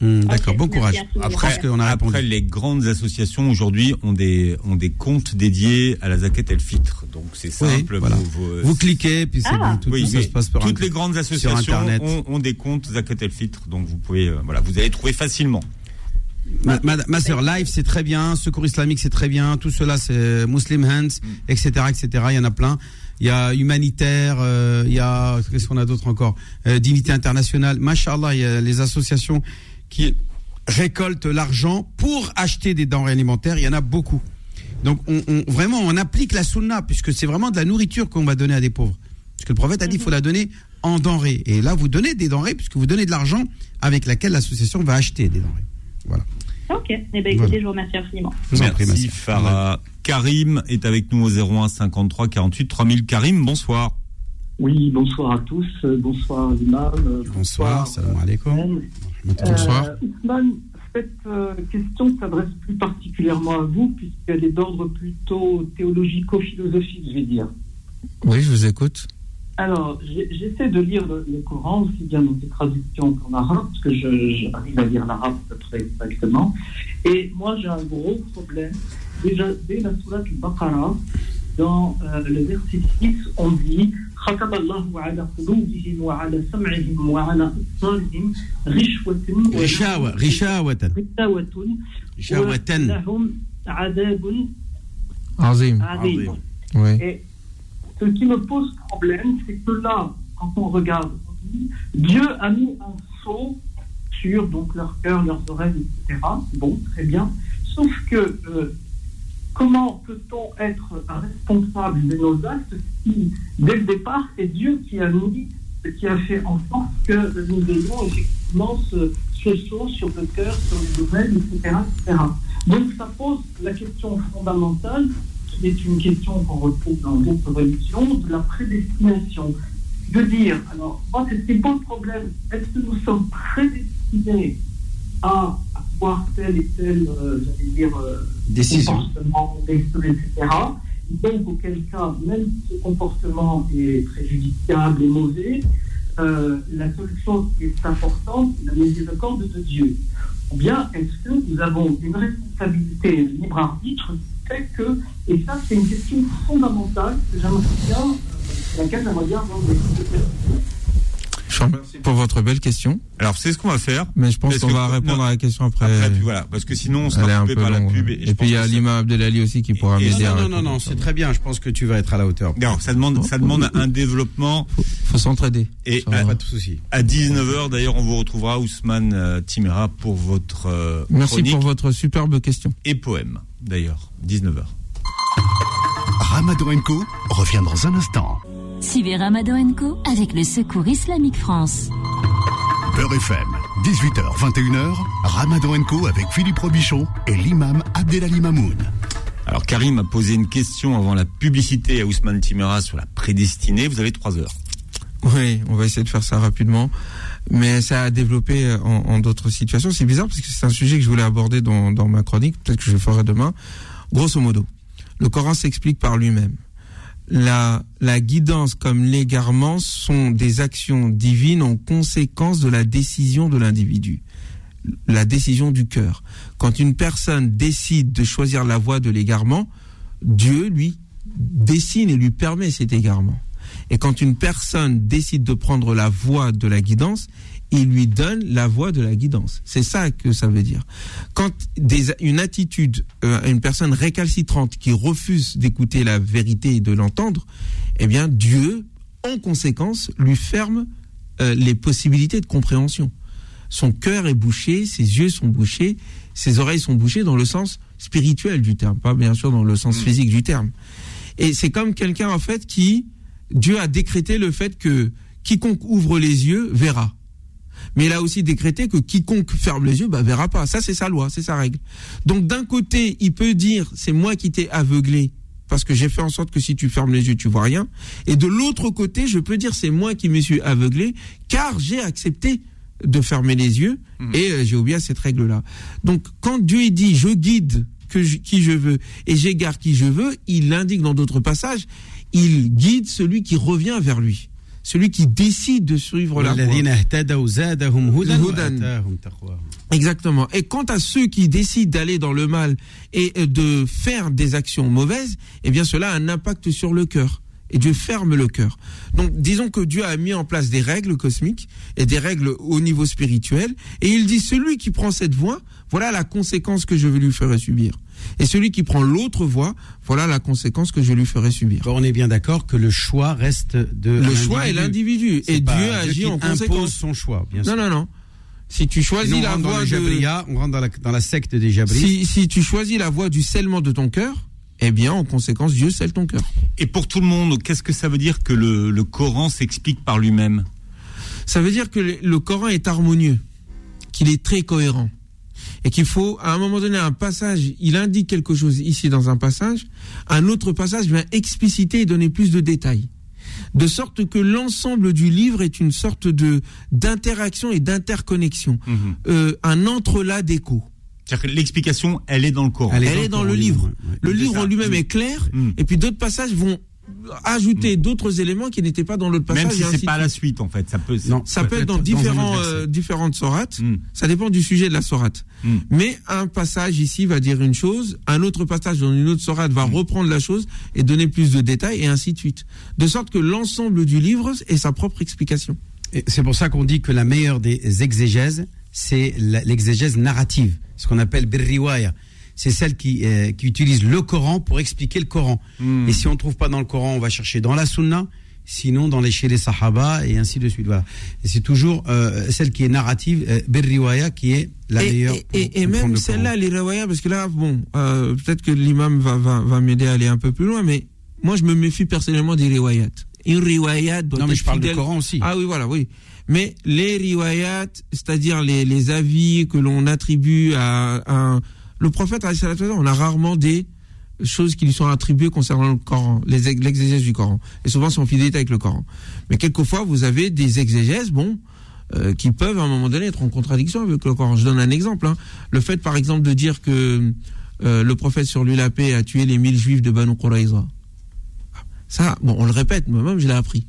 Hum, D'accord, bon courage. Après, qu'on a répondu. après, les grandes associations aujourd'hui ont des, ont des comptes dédiés à la zakat el fitr. Donc c'est Oui, simple. voilà. vous- vous- Vous cliquez, puis c'est Ah. bon, tout, Oui, tout ça mais se passe par toutes un- les grandes associations ont, ont des comptes zakat el fitr. Donc vous pouvez, euh, voilà, vous allez trouver facilement. Ma, ma, ma sœur, live, c'est très bien. Secours islamique, c'est très bien. Tout cela, c'est Muslim Hands, etc., etc. Il y en a plein. Il y a humanitaire, euh, il y a qu'est-ce qu'on a d'autre encore? Euh, Dignité internationale. Machallah, il y a les associations qui récoltent l'argent pour acheter des denrées alimentaires. Il y en a beaucoup. Donc, on, on- vraiment, on applique la sunna puisque c'est vraiment de la nourriture qu'on va donner à des pauvres. Parce que le prophète a dit, il faut la donner en denrées. Et là, vous donnez des denrées puisque vous donnez de l'argent avec laquelle l'association va acheter des denrées. Voilà. Ok. Eh ben, écoutez, Voilà. je vous remercie infiniment. Vous Merci. Farah. Karim est avec nous au 01 53 48 3000. Karim, bonsoir. Oui, bonsoir à tous. euh, Bonsoir l'imam. euh, Bonsoir, salam alaikum. Ousmane. Bonsoir. Euh, Ousmane, cette euh, question s'adresse plus particulièrement à vous, puisqu'elle est d'ordre plutôt théologico-philosophique, je vais dire. Oui, je vous écoute. Alors, j'essaie de lire le, le Coran, aussi bien dans ses traductions qu'en arabe, parce que j'arrive à lire l'arabe à peu près exactement. Et moi, j'ai un gros problème. Déjà, dès la sourate al-Baqarah, dans euh, le verset 6, on dit خَتَمَ اللَّهُ عَلَى قُلُوبِهِمْ وَعَلَى سَمْعِهِمْ وَعَلى أَبْصَارِهِمْ غِشْوَةٌ Rishawa, rishawatan. غِشَاوَةٌ Rishawatan. وَلَهُمْ عَذَابٌ Azim. عَظِيمٌ Oui. et ce qui me pose problème, c'est que là, quand on regarde, on dit, Dieu a mis un sceau sur donc leur cœur, leurs oreilles, etc. Bon, très bien. Sauf que euh, comment peut-on être responsable de nos actes si, dès le départ, c'est Dieu qui a mis, qui a fait en sorte que nous ayons effectivement ce, ce sur le cœur, sur les oreilles, etc., etc. Donc ça pose la question fondamentale qui est une question qu'on retrouve dans d'autres religions, de la prédestination. De dire, alors, moi, c'est pas le problème? Est-ce que nous sommes prédestinés à avoir tel et tel, euh, j'allais dire, euh, Décision. comportement, etc. Donc, auquel cas, même si ce comportement est préjudiciable et mauvais, euh, la seule chose qui est importante, c'est la miséricorde de Dieu. Ou bien, est-ce que nous avons une responsabilité, un libre arbitre qui fait que, et ça, c'est une question fondamentale que j'aimerais bien, euh, sur laquelle j'aimerais bien avoir des Je vous remercie pour votre belle question. Alors, c'est ce qu'on va faire. Mais je pense qu'on va répondre non. à la question après. Après, puis voilà, parce que sinon, on sera coupé par la pub. Et, puis il y a Lima Abdelali aussi qui pourra m'aider Non, non, non, non, c'est très bien. Je pense que tu vas être à la hauteur. ça- Non, ça demande, ça demande un développement. Faut s'entraider. Et à, Pas de souci. à 19h, d'ailleurs, on vous retrouvera Ousmane euh, Timera pour votre euh, Merci chronique pour votre superbe question. et poème. D'ailleurs, 19h. Ramadan Co revient dans un instant. Suivez Ramadan Co avec le Secours Islamique France. Beurre FM, 18h, 21h, Ramadan Co avec Philippe Robichon et l'imam Abdelali Mamoun. Alors Karim a posé une question avant la publicité à Ousmane Timera sur la prédestinée. Vous avez trois heures. Oui, on va essayer de faire ça rapidement. Mais ça a développé euh, en, en d'autres situations. C'est bizarre parce que c'est un sujet que je voulais aborder dans, dans ma chronique. Peut-être que je le ferai demain. Grosso modo, le Coran s'explique par lui-même. La, guidance comme l'égarement sont des actions divines en conséquence de la décision de l'individu. La décision du cœur. Quand une personne décide de choisir la voie de l'égarement, Dieu lui dessine et lui permet cet égarement. Et quand une personne décide de prendre la voie de la guidance, il lui donne la voie de la guidance. C'est ça que ça veut dire. Quand des, une attitude, euh, une personne récalcitrante qui refuse d'écouter la vérité et de l'entendre, eh bien Dieu, en conséquence, lui ferme euh, les possibilités de compréhension. Son cœur est bouché, ses yeux sont bouchés, ses oreilles sont bouchées dans le sens spirituel du terme, pas bien sûr dans le sens physique du terme. Et c'est comme quelqu'un en fait qui Dieu a décrété le fait que quiconque ouvre les yeux verra. Mais il a aussi décrété que quiconque ferme les yeux, bah, verra pas. Ça, c'est sa loi, c'est sa règle. Donc, d'un côté, il peut dire, c'est moi qui t'ai aveuglé, parce que j'ai fait en sorte que si tu fermes les yeux, tu vois rien. Et de l'autre côté, je peux dire, c'est moi qui me suis aveuglé, car j'ai accepté de fermer les yeux, et euh, j'ai oublié cette règle-là. Donc, quand Dieu dit, je guide que je- qui je veux, et j'égare qui je veux, il indique dans d'autres passages, il guide celui qui revient vers lui celui qui décide de suivre la voie. Exactement. Et quant à ceux qui décident d'aller dans le mal et de faire des actions mauvaises, eh bien cela a un impact sur le cœur. Et Dieu ferme le cœur. Donc disons que Dieu a mis en place des règles cosmiques et des règles au niveau spirituel. Et il dit, celui qui prend cette voie, voilà la conséquence que je vais lui faire subir. Et celui qui prend l'autre voie, voilà la conséquence que je lui ferai subir. Bon, on est bien d'accord que le choix reste de Le choix est l'individu. Et Dieu agit qui en impose conséquence. son choix, bien Non, sûr. non, non. Si tu choisis Sinon, la voie de... On rentre dans la, dans la secte des Jabris. Si, si tu choisis la voie du scellement de ton cœur, eh bien, en conséquence, Dieu scelle ton cœur. Et pour tout le monde, qu'est-ce que ça veut dire que le, le Coran s'explique par lui-même? Ça veut dire que le, le Coran est harmonieux, qu'il est très cohérent. Et qu'il faut, à un moment donné, un passage, il indique quelque chose ici dans un passage, un autre passage vient expliciter et donner plus de détails. De sorte que l'ensemble du livre est une sorte de d'interaction et d'interconnexion, euh, un entrelac d'écho. C'est-à-dire que l'explication, elle est dans le Coran. Elle est, dans, le livre. Le livre ça. en lui-même est clair, et puis d'autres passages vont ajouter d'autres éléments qui n'étaient pas dans l'autre passage. Même si c'est pas la suite, en fait. Ça peut, ça peut être dans différents, euh, différentes sourates. Ça dépend du sujet de la sourate. Mais un passage ici va dire une chose, un autre passage dans une autre sourate va reprendre la chose et donner plus de détails et ainsi de suite. De sorte que l'ensemble du livre est sa propre explication. C'est pour ça qu'on dit que la meilleure des exégèses, c'est l'exégèse narrative, ce qu'on appelle birriwaya. C'est celle qui, euh, qui utilise le Coran pour expliquer le Coran. Et si on ne trouve pas dans le Coran, on va chercher dans la Sunna, sinon dans les chez les Sahaba et ainsi de suite. Voilà. Et c'est toujours euh, celle qui est narrative, euh, birriwaya, qui est la et, meilleure. et- pour et- même le celle-là, les parce que là, bon, peut-être que l'imam va, va, va m'aider à aller un peu plus loin, mais moi, je me méfie personnellement des riwayat. Une riwayat doit Non, mais je parle du fidèle- Coran aussi. Ah oui, voilà, oui. Mais les riwayat, c'est-à-dire les, les avis que l'on attribue à, un le prophète, on a rarement des choses qui lui sont attribuées concernant le Coran, l'exégèse du Coran. Et souvent, c'est en fidélité avec le Coran. Mais quelquefois, vous avez des exégèses, bon, euh, qui peuvent à un moment donné être en contradiction avec le Coran. Je donne un exemple. hein. Le fait, par exemple, de dire que euh, le prophète sur lui la paix a tué les mille juifs de Banu Quraïza. Ça, bon, on le répète, moi-même, je l'ai appris.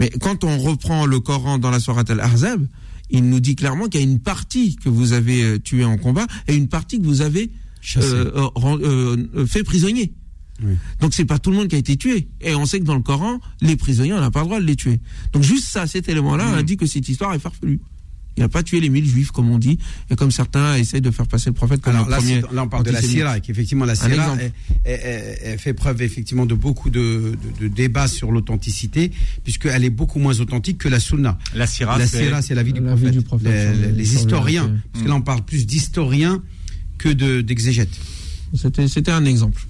Mais quand on reprend le Coran dans la Sourate Al-Ahzab, il nous dit clairement qu'il y a une partie que vous avez euh, tuée en combat et une partie que vous avez euh, euh, fait prisonnier. Donc c'est pas tout le monde qui a été tué. Et on sait que dans le Coran, les prisonniers, on n'a pas le droit de les tuer. Donc juste ça, cet élément-là indique que cette histoire est farfelue. Il n'a pas tué les mille juifs, comme on dit, et comme certains essayent de faire passer le prophète comme Alors le là, premier. là, on parle de la et qu'effectivement la Un Syrah exemple. est- est- est- est- fait preuve effectivement de beaucoup de, de- de débats sur l'authenticité, puisqu'elle est beaucoup moins authentique que la Sunna. La Syrah, la c'est- la vie du La prophète. vie du prophète, Les, historiens, parce que là on parle plus d'historiens que de- d'exégètes. C'était c'était un exemple.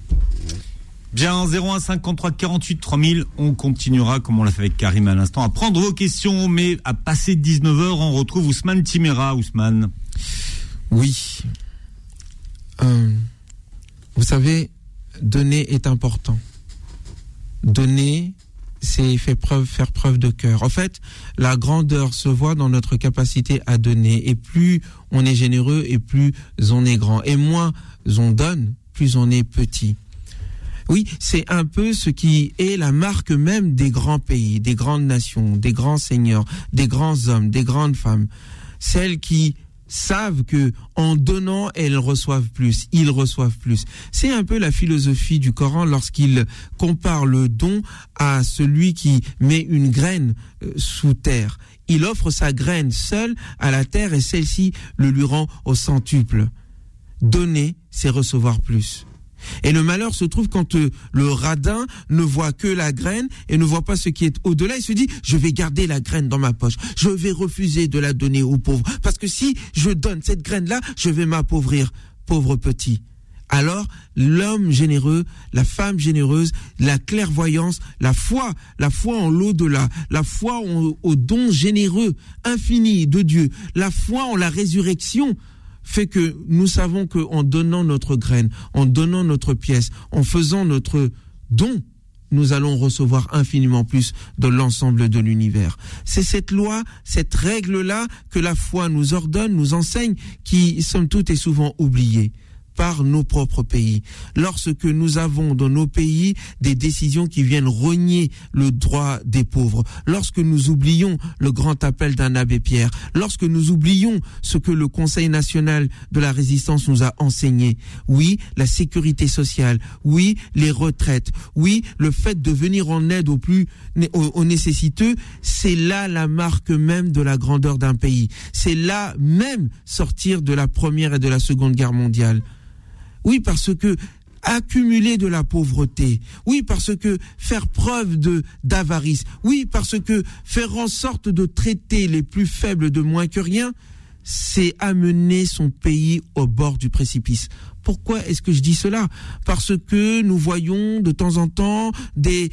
Bien, 01 53 48 3000. On continuera, comme on l'a fait avec Karim à l'instant, à prendre vos questions, mais à passer 19h, on retrouve Ousmane Timera. Ousmane. Oui. Euh, vous savez, donner est important. Donner, c'est faire preuve, faire preuve de cœur. En fait, la grandeur se voit dans notre capacité à donner. Et plus on est généreux, et plus on est grand. Et moins on donne, plus on est petit. Oui, c'est un peu ce qui est la marque même des grands pays, des grandes nations, des grands seigneurs, des grands hommes, des grandes femmes. Celles qui savent que en donnant, elles reçoivent plus, ils reçoivent plus. C'est un peu la philosophie du Coran lorsqu'il compare le don à celui qui met une graine euh, sous terre. Il offre sa graine seule à la terre et celle-ci le lui rend au centuple. Donner, c'est recevoir plus. Et le malheur se trouve quand euh, le radin ne voit que la graine et ne voit pas ce qui est au-delà. Il se dit, je vais garder la graine dans ma poche. Je vais refuser de la donner aux pauvres. Parce que si je donne cette graine-là, je vais m'appauvrir. Pauvre petit. Alors, l'homme généreux, la femme généreuse, la clairvoyance, la foi, la foi en l'au-delà, la foi au, au don généreux, infini de Dieu, la foi en la résurrection, fait que nous savons qu'en donnant notre graine, en donnant notre pièce, en faisant notre don, nous allons recevoir infiniment plus de l'ensemble de l'univers. C'est cette loi, cette règle-là que la foi nous ordonne, nous enseigne, qui, somme toute, est souvent oubliée par nos propres pays. Lorsque nous avons dans nos pays des décisions qui viennent renier le droit des pauvres, lorsque nous oublions le grand appel d'un abbé Pierre, lorsque nous oublions ce que le Conseil national de la résistance nous a enseigné, oui, la sécurité sociale, oui, les retraites, oui, le fait de venir en aide aux plus aux, aux nécessiteux, c'est là la marque même de la grandeur d'un pays. C'est là même sortir de la première et de la seconde guerre mondiale. Oui, parce que accumuler de la pauvreté. Oui, parce que faire preuve de d'avarice. Oui, parce que faire en sorte de traiter les plus faibles de moins que rien, c'est amener son pays au bord du précipice. Pourquoi est-ce que je dis cela? Parce que nous voyons de temps en temps des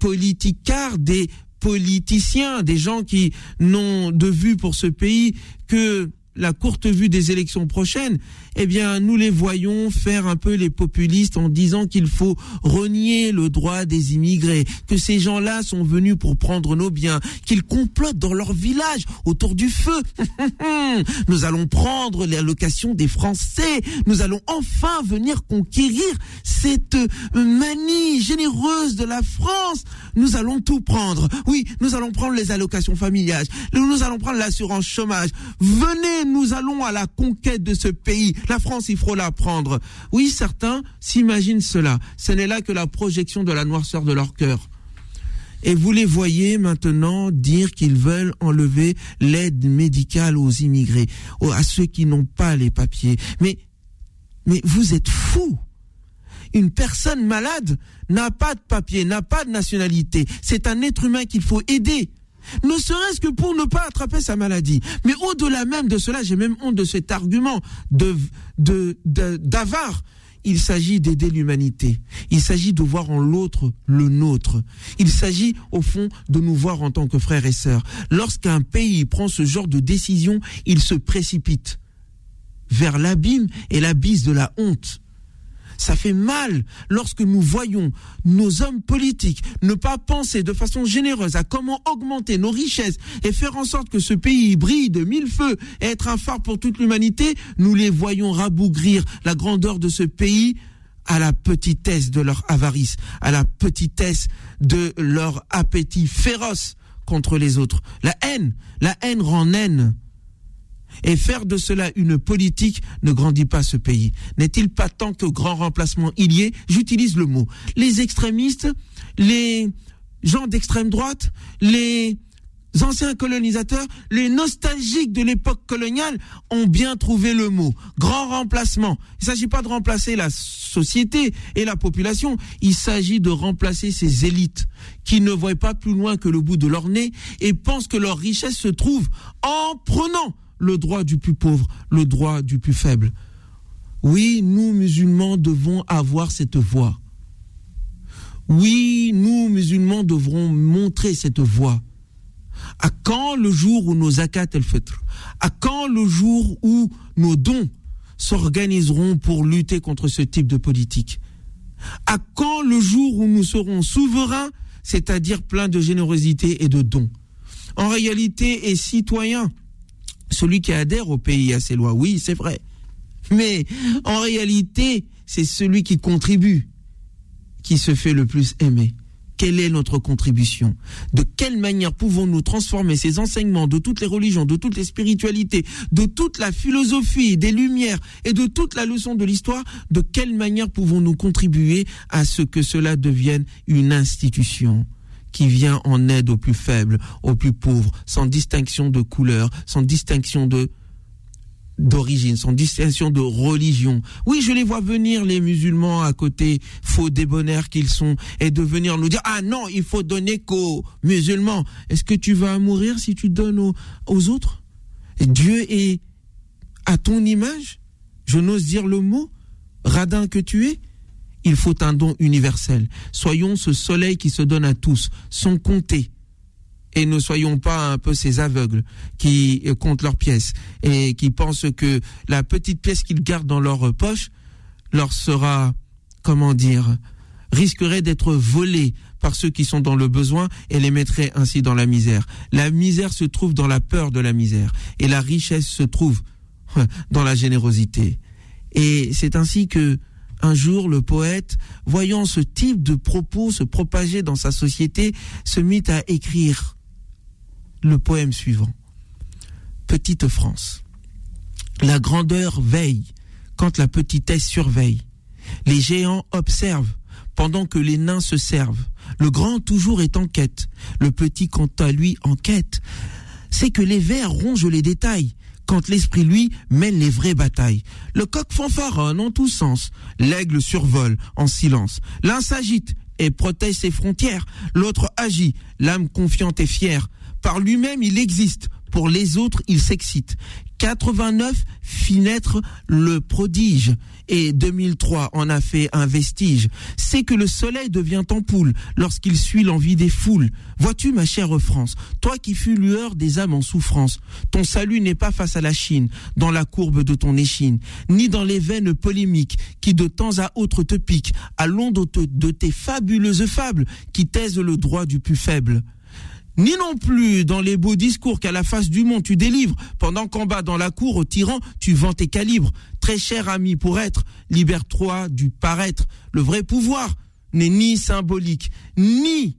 politicards, des politiciens, des gens qui n'ont de vue pour ce pays que la courte vue des élections prochaines, eh bien, nous les voyons faire un peu les populistes en disant qu'il faut renier le droit des immigrés, que ces gens-là sont venus pour prendre nos biens, qu'ils complotent dans leur village autour du feu. [LAUGHS] nous allons prendre l'allocation des Français. Nous allons enfin venir conquérir cette manie généreuse de la France. Nous allons tout prendre. Oui, nous allons prendre les allocations familiales. Nous allons prendre l'assurance chômage. Venez, nous allons à la conquête de ce pays. La France, il faut la prendre. Oui, certains s'imaginent cela. Ce n'est là que la projection de la noirceur de leur cœur. Et vous les voyez maintenant dire qu'ils veulent enlever l'aide médicale aux immigrés, à ceux qui n'ont pas les papiers. Mais, mais vous êtes fous. Une personne malade n'a pas de papier, n'a pas de nationalité. C'est un être humain qu'il faut aider. Ne serait-ce que pour ne pas attraper sa maladie. Mais au-delà même de cela, j'ai même honte de cet argument d'avare. Il s'agit d'aider l'humanité. Il s'agit de voir en l'autre le nôtre. Il s'agit, au fond, de nous voir en tant que frères et sœurs. Lorsqu'un pays prend ce genre de décision, il se précipite vers l'abîme et l'abysse de la honte. Ça fait mal lorsque nous voyons nos hommes politiques ne pas penser de façon généreuse à comment augmenter nos richesses et faire en sorte que ce pays brille de mille feux et être un phare pour toute l'humanité. Nous les voyons rabougrir la grandeur de ce pays à la petitesse de leur avarice, à la petitesse de leur appétit féroce contre les autres. La haine, la haine rend haine. Et faire de cela une politique ne grandit pas ce pays. N'est-il pas tant que grand remplacement il y ait J'utilise le mot. Les extrémistes, les gens d'extrême droite, les anciens colonisateurs, les nostalgiques de l'époque coloniale ont bien trouvé le mot. Grand remplacement. Il ne s'agit pas de remplacer la société et la population, il s'agit de remplacer ces élites qui ne voient pas plus loin que le bout de leur nez et pensent que leur richesse se trouve en prenant le droit du plus pauvre, le droit du plus faible. Oui, nous musulmans devons avoir cette voix. Oui, nous musulmans devrons montrer cette voix. À quand le jour où nos zakat À quand le jour où nos dons s'organiseront pour lutter contre ce type de politique? À quand le jour où nous serons souverains, c'est-à-dire pleins de générosité et de dons? En réalité, est citoyen celui qui adhère au pays à ses lois, oui, c'est vrai. Mais en réalité, c'est celui qui contribue qui se fait le plus aimer. Quelle est notre contribution? De quelle manière pouvons-nous transformer ces enseignements de toutes les religions, de toutes les spiritualités, de toute la philosophie, des lumières et de toute la leçon de l'histoire? De quelle manière pouvons-nous contribuer à ce que cela devienne une institution? Qui vient en aide aux plus faibles, aux plus pauvres, sans distinction de couleur, sans distinction d'origine, sans distinction de religion. Oui, je les vois venir, les musulmans à côté, faux débonnaires qu'ils sont, et de venir nous dire, ah non, il faut donner qu'aux musulmans. Est-ce que tu vas mourir si tu donnes aux, aux autres? Dieu est à ton image Je n'ose dire le mot, radin que tu es il faut un don universel. Soyons ce soleil qui se donne à tous, sans compter. Et ne soyons pas un peu ces aveugles qui comptent leurs pièces et qui pensent que la petite pièce qu'ils gardent dans leur poche leur sera, comment dire, risquerait d'être volée par ceux qui sont dans le besoin et les mettrait ainsi dans la misère. La misère se trouve dans la peur de la misère et la richesse se trouve [LAUGHS] dans la générosité. Et c'est ainsi que un jour, le poète, voyant ce type de propos se propager dans sa société, se mit à écrire le poème suivant. Petite France. La grandeur veille quand la petitesse surveille. Les géants observent pendant que les nains se servent. Le grand toujours est en quête. Le petit quant à lui en quête. C'est que les vers rongent les détails quand l'esprit, lui, mène les vraies batailles. Le coq fanfaronne en tous sens, l'aigle survole en silence. L'un s'agite et protège ses frontières, l'autre agit, l'âme confiante et fière. Par lui-même, il existe, pour les autres, il s'excite. 89 fit naître le prodige et 2003 en a fait un vestige. C'est que le soleil devient ampoule lorsqu'il suit l'envie des foules. Vois-tu, ma chère France, toi qui fus lueur des âmes en souffrance, ton salut n'est pas face à la Chine, dans la courbe de ton échine, ni dans les veines polémiques qui de temps à autre te piquent, à l'onde de tes fabuleuses fables qui taisent le droit du plus faible ni non plus dans les beaux discours qu'à la face du monde tu délivres, pendant qu'en bas dans la cour au tyran tu vends tes calibres. Très cher ami pour être, libère-toi du paraître. Le vrai pouvoir n'est ni symbolique, ni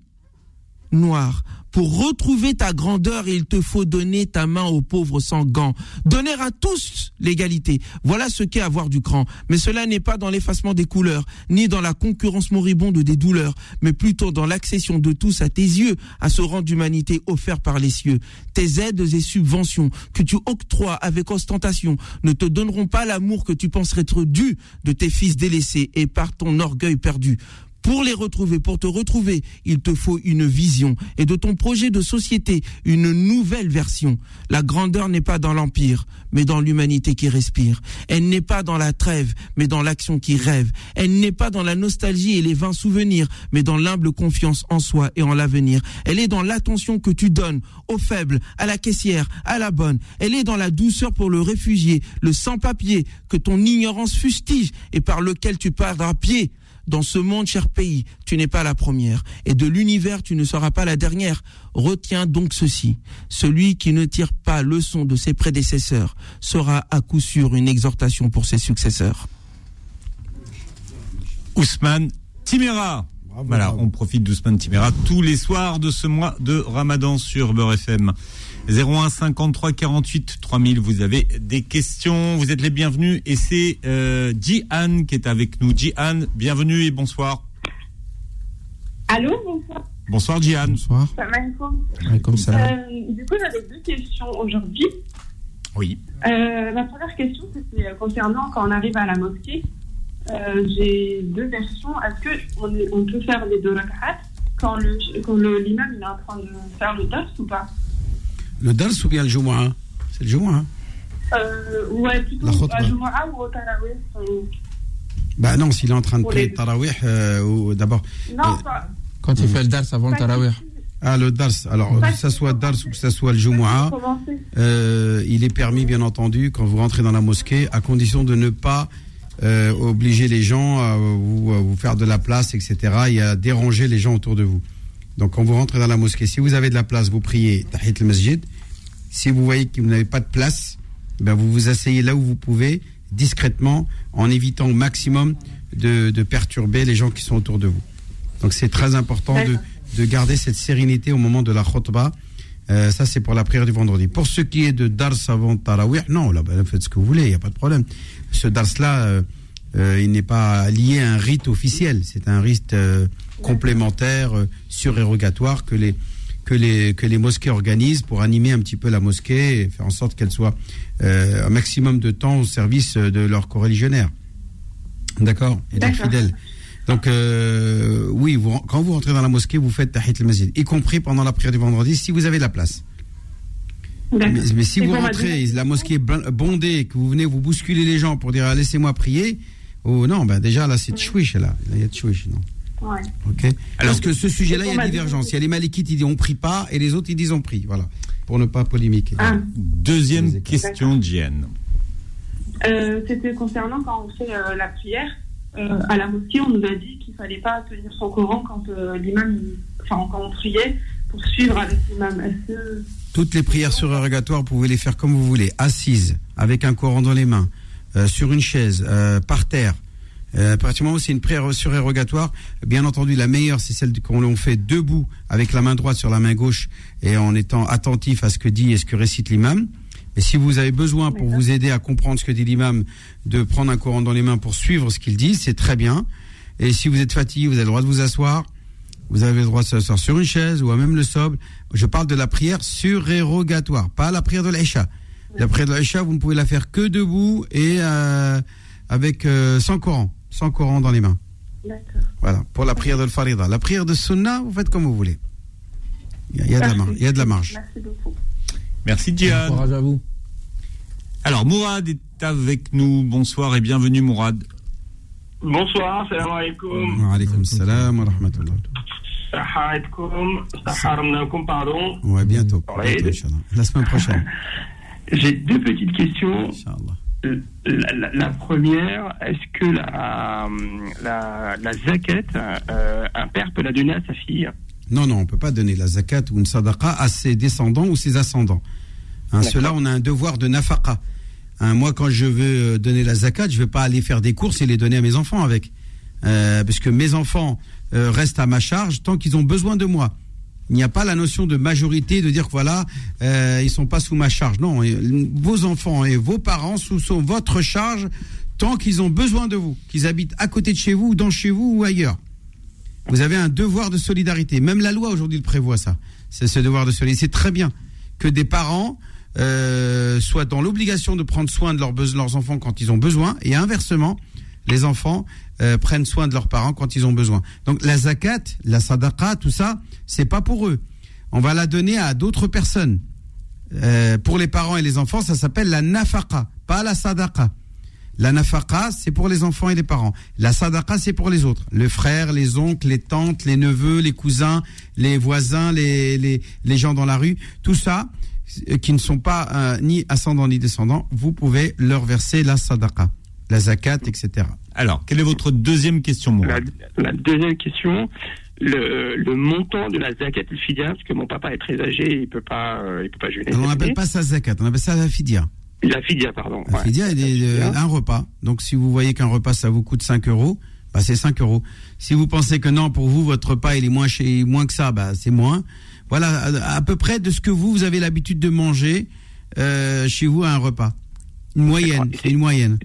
noir. Pour retrouver ta grandeur, il te faut donner ta main aux pauvres sans gants. Donner à tous l'égalité. Voilà ce qu'est avoir du cran. Mais cela n'est pas dans l'effacement des couleurs, ni dans la concurrence moribonde des douleurs, mais plutôt dans l'accession de tous à tes yeux, à ce rang d'humanité offert par les cieux. Tes aides et subventions que tu octroies avec ostentation ne te donneront pas l'amour que tu penserais être dû de tes fils délaissés et par ton orgueil perdu. Pour les retrouver, pour te retrouver, il te faut une vision et de ton projet de société, une nouvelle version. La grandeur n'est pas dans l'empire, mais dans l'humanité qui respire. Elle n'est pas dans la trêve, mais dans l'action qui rêve. Elle n'est pas dans la nostalgie et les vains souvenirs, mais dans l'humble confiance en soi et en l'avenir. Elle est dans l'attention que tu donnes aux faibles, à la caissière, à la bonne. Elle est dans la douceur pour le réfugié, le sans-papier que ton ignorance fustige et par lequel tu pars à pied dans ce monde, cher pays, tu n'es pas la première, et de l'univers, tu ne seras pas la dernière. Retiens donc ceci. Celui qui ne tire pas leçon de ses prédécesseurs sera à coup sûr une exhortation pour ses successeurs. Ousmane Timera. voilà, on profite d'Ousmane Timera tous les soirs de ce mois de Ramadan sur Beurre FM. 01 53 48 3000. Vous avez des questions, vous êtes les bienvenus. Et c'est euh, Jihan qui est avec nous. Jihan, bienvenue et bonsoir. Allô, bonsoir. Bonsoir Jihan. Bonsoir. Comme ça. Euh, du coup, j'avais deux questions aujourd'hui. Oui. Euh, la première question, c'était concernant quand on arrive à la mosquée. Euh, J'ai deux versions. Est-ce qu'on on peut faire les deux rak'at quand le quand l'imam est en train de faire le dars ou pas? Le dars ou bien le Jumu'ah? C'est le Jumu'ah. euh, Ouais, plutôt à Jumu'ah ou au Tarawih. euh, Bah non, s'il est en train de prier le Tarawih, euh, ou- d'abord. Non, pas. Quand il fait le dars avant le tarawih. Ah, le Dars. Alors, que ce soit qu'il Dars ou que ce soit le Jumu'ah, euh, il est permis, bien entendu, quand vous rentrez dans la mosquée, à condition de ne pas euh, obliger les gens à vous, à vous faire de la place, etc. et à déranger les gens autour de vous. Donc quand vous rentrez dans la mosquée, si vous avez de la place, vous priez Tahit al-Masjid. Si vous voyez que vous n'avez pas de place, ben vous vous asseyez là où vous pouvez, discrètement, en évitant au maximum de, de perturber les gens qui sont autour de vous. Donc c'est très important de, de garder cette sérénité au moment de la khutbah. Euh, ça, c'est pour la prière du vendredi. Pour ce qui est de Dars avant Tarawih, non, là, ben, faites ce que vous voulez, il n'y a pas de problème. Ce Dars-là, euh, euh, il n'est pas lié à un rite officiel. C'est un rite euh, complémentaire, euh, surérogatoire que les, que, les, que les mosquées organisent pour animer un petit peu la mosquée et faire en sorte qu'elle soit euh, un maximum de temps au service de leurs coreligionnaires. D'accord? Et D'accord. fidèles. Donc, euh, oui, vous, quand vous rentrez dans la mosquée, vous faites Tahit al-Masjid, y compris pendant la prière du vendredi, si vous avez la place. Mais, mais si Et vous rentrez, la mosquée est bondée, que vous venez vous bousculer les gens pour dire ah, laissez-moi prier, oh non, ben déjà là c'est tchouiche là, Là, il y a tchouiche, non? Ouais. Ok. Parce que ce sujet-là, Et il y a divergence. Il y a les malikites, ils disent on prie pas, et les autres, ils disent on prie. Voilà. Pour ne pas polémiquer. Ah. Deuxième question, Diane. Euh, C'était concernant quand on fait euh, la prière. euh, à la mosquée, on nous a dit qu'il fallait pas tenir son Coran quand euh, l'imam, enfin quand on priait, pour suivre avec l'imam. Que Toutes les prières surérogatoires, vous pouvez les faire comme vous voulez, assises, avec un Coran dans les mains, euh, sur une chaise, euh, par terre. Euh, à partir du moment où c'est une prière surérogatoire, bien entendu, la meilleure, c'est celle qu'on l'on fait debout, avec la main droite sur la main gauche, et en étant attentif à ce que dit et ce que récite l'imam. Et si vous avez besoin, pour vous aider à comprendre ce que dit l'imam, de prendre un Coran dans les mains pour suivre ce qu'il dit, c'est très bien. Et si vous êtes fatigué, vous avez le droit de vous asseoir. Vous avez le droit de s'asseoir sur une chaise ou à même le sobre. Je parle de la prière surérogatoire, pas la prière de l'Aïcha. La prière de l'Aïcha, vous ne pouvez la faire que debout et euh, avec euh, sans Coran, sans Coran dans les mains. D'accord. Voilà, pour la prière de l'Farida. La prière de Sunna, vous faites comme vous voulez. Il y a, il y a de la marge. Il y a de la marge. Merci beaucoup. Merci, Diane. Courage à vous. Alors, Mourad est avec nous. Bonsoir et bienvenue, Mourad. Bonsoir, salam alaikum. Wa alaykum salam wa rahmatullah. Pardon. Ouais, bientôt. Bientôt. La semaine prochaine. [LAUGHS] J'ai deux petites questions. Inch'Allah. La, la- la première, est-ce que la, la, la zakat, euh, un père peut la donner à sa fille? Non, non, on peut pas donner la zakat ou une sadaqa à ses descendants ou ses ascendants. Hein. Cela, on a un devoir de nafaqa. Hein, moi, quand je veux euh, donner la zakat, je vais pas aller faire des courses et les donner à mes enfants avec. Euh, parce que mes enfants euh, restent à ma charge tant qu'ils ont besoin de moi. Il n'y a pas la notion de majorité de dire que voilà, euh, ils sont pas sous ma charge. Non, vos enfants et vos parents sous, sous votre charge tant qu'ils ont besoin de vous, qu'ils habitent à côté de chez vous, ou dans chez vous ou ailleurs. Vous avez un devoir de solidarité. Même la loi aujourd'hui prévoit ça. C'est ce devoir de solidarité. C'est très bien que des parents euh, soient dans l'obligation de prendre soin de leurs, leurs enfants quand ils ont besoin, et inversement, les enfants euh, prennent soin de leurs parents quand ils ont besoin. Donc la zakat, la sadaqa, tout ça, c'est pas pour eux. On va la donner à d'autres personnes. Euh, pour les parents et les enfants, ça s'appelle la nafaqa, pas la sadaqa. La nafaqa, c'est pour les enfants et les parents. La sadaqa, c'est pour les autres. Le frère, les oncles, les tantes, les neveux, les cousins, les voisins, les, les, les gens dans la rue. Tout ça, euh, qui ne sont pas euh, ni ascendants ni descendants, vous pouvez leur verser la sadaqa, la zakat, etc. Alors, quelle est votre deuxième question, Mourad La deuxième question, le, le montant de la zakat al-fidya, parce que mon papa est très âgé, il peut pas, euh, il peut pas jeûner. On n'appelle pas ça zakat, on appelle ça la fidia. La fidya, pardon. La ouais. fidia, elle est euh, un repas. Donc, si vous voyez qu'un repas, ça vous coûte 5 euros, bah, c'est 5 euros. Si vous pensez que non, pour vous, votre repas, il est moins, chez, moins que ça, bah, c'est moins. Voilà, à, à peu près de ce que vous, vous avez l'habitude de manger euh, chez vous à un repas. Une moyenne, c'est une moyenne.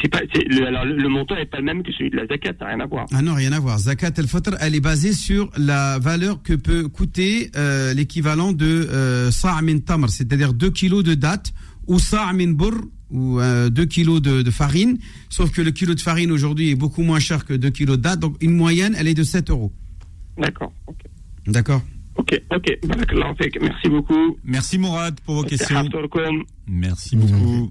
C'est pas, c'est- le, alors le, le montant n'est pas le même que celui de la zakat, ça n'a rien à voir. Ah non, rien à voir. Zakat al-Fitr, elle est basée sur la valeur que peut coûter euh, l'équivalent de euh, sa' min tamr, c'est-à-dire 2 kilos de dattes, ou sa' min burr, ou 2 kilos de, de farine. Sauf que le kilo de farine aujourd'hui est beaucoup moins cher que 2 kilos de dattes, donc une moyenne, elle est de 7 euros. D'accord. D'accord Ok. Ok. Merci beaucoup. Merci, Mourad, pour vos questions. Merci beaucoup.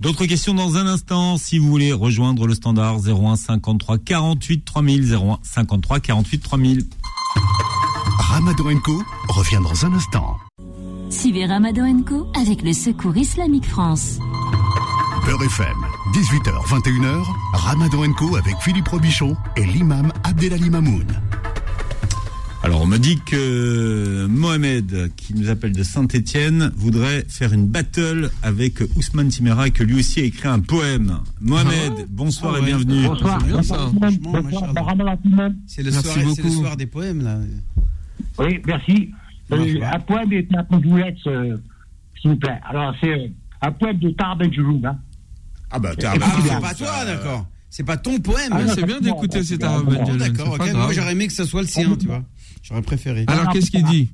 D'autres questions dans un instant, si vous voulez rejoindre le standard 01 53 48 3000, 01 53 48 3000. Ramadan Co revient dans un instant. Suivez Ramadan Co avec le Secours Islamique France. Beurre FM, 18h, 21h, Ramadan Co avec Philippe Robichon et l'imam Abdelali Mamoun. Alors, on me dit que Mohamed, qui nous appelle de Saint-Étienne, voudrait faire une battle avec Ousmane Timera et que lui aussi a écrit un poème. Mohamed, bonsoir Ah et bienvenue. Bonsoir. C'est Bonsoir, le. C'est le, Merci soir, c'est le beaucoup. soir des poèmes, là. Oui, merci. Euh, un poème et un boulette, euh, s'il vous plaît. Alors, c'est euh, un poème de Tar Benjeloun. Hein. Ah bah, Ah, c'est pas toi, d'accord. C'est pas ton poème. Ah, c'est bien d'écouter cet arabe Benjelloun, D'accord, ok. Moi, j'aurais aimé que ce soit le sien, tu vois. J'aurais préféré. dit?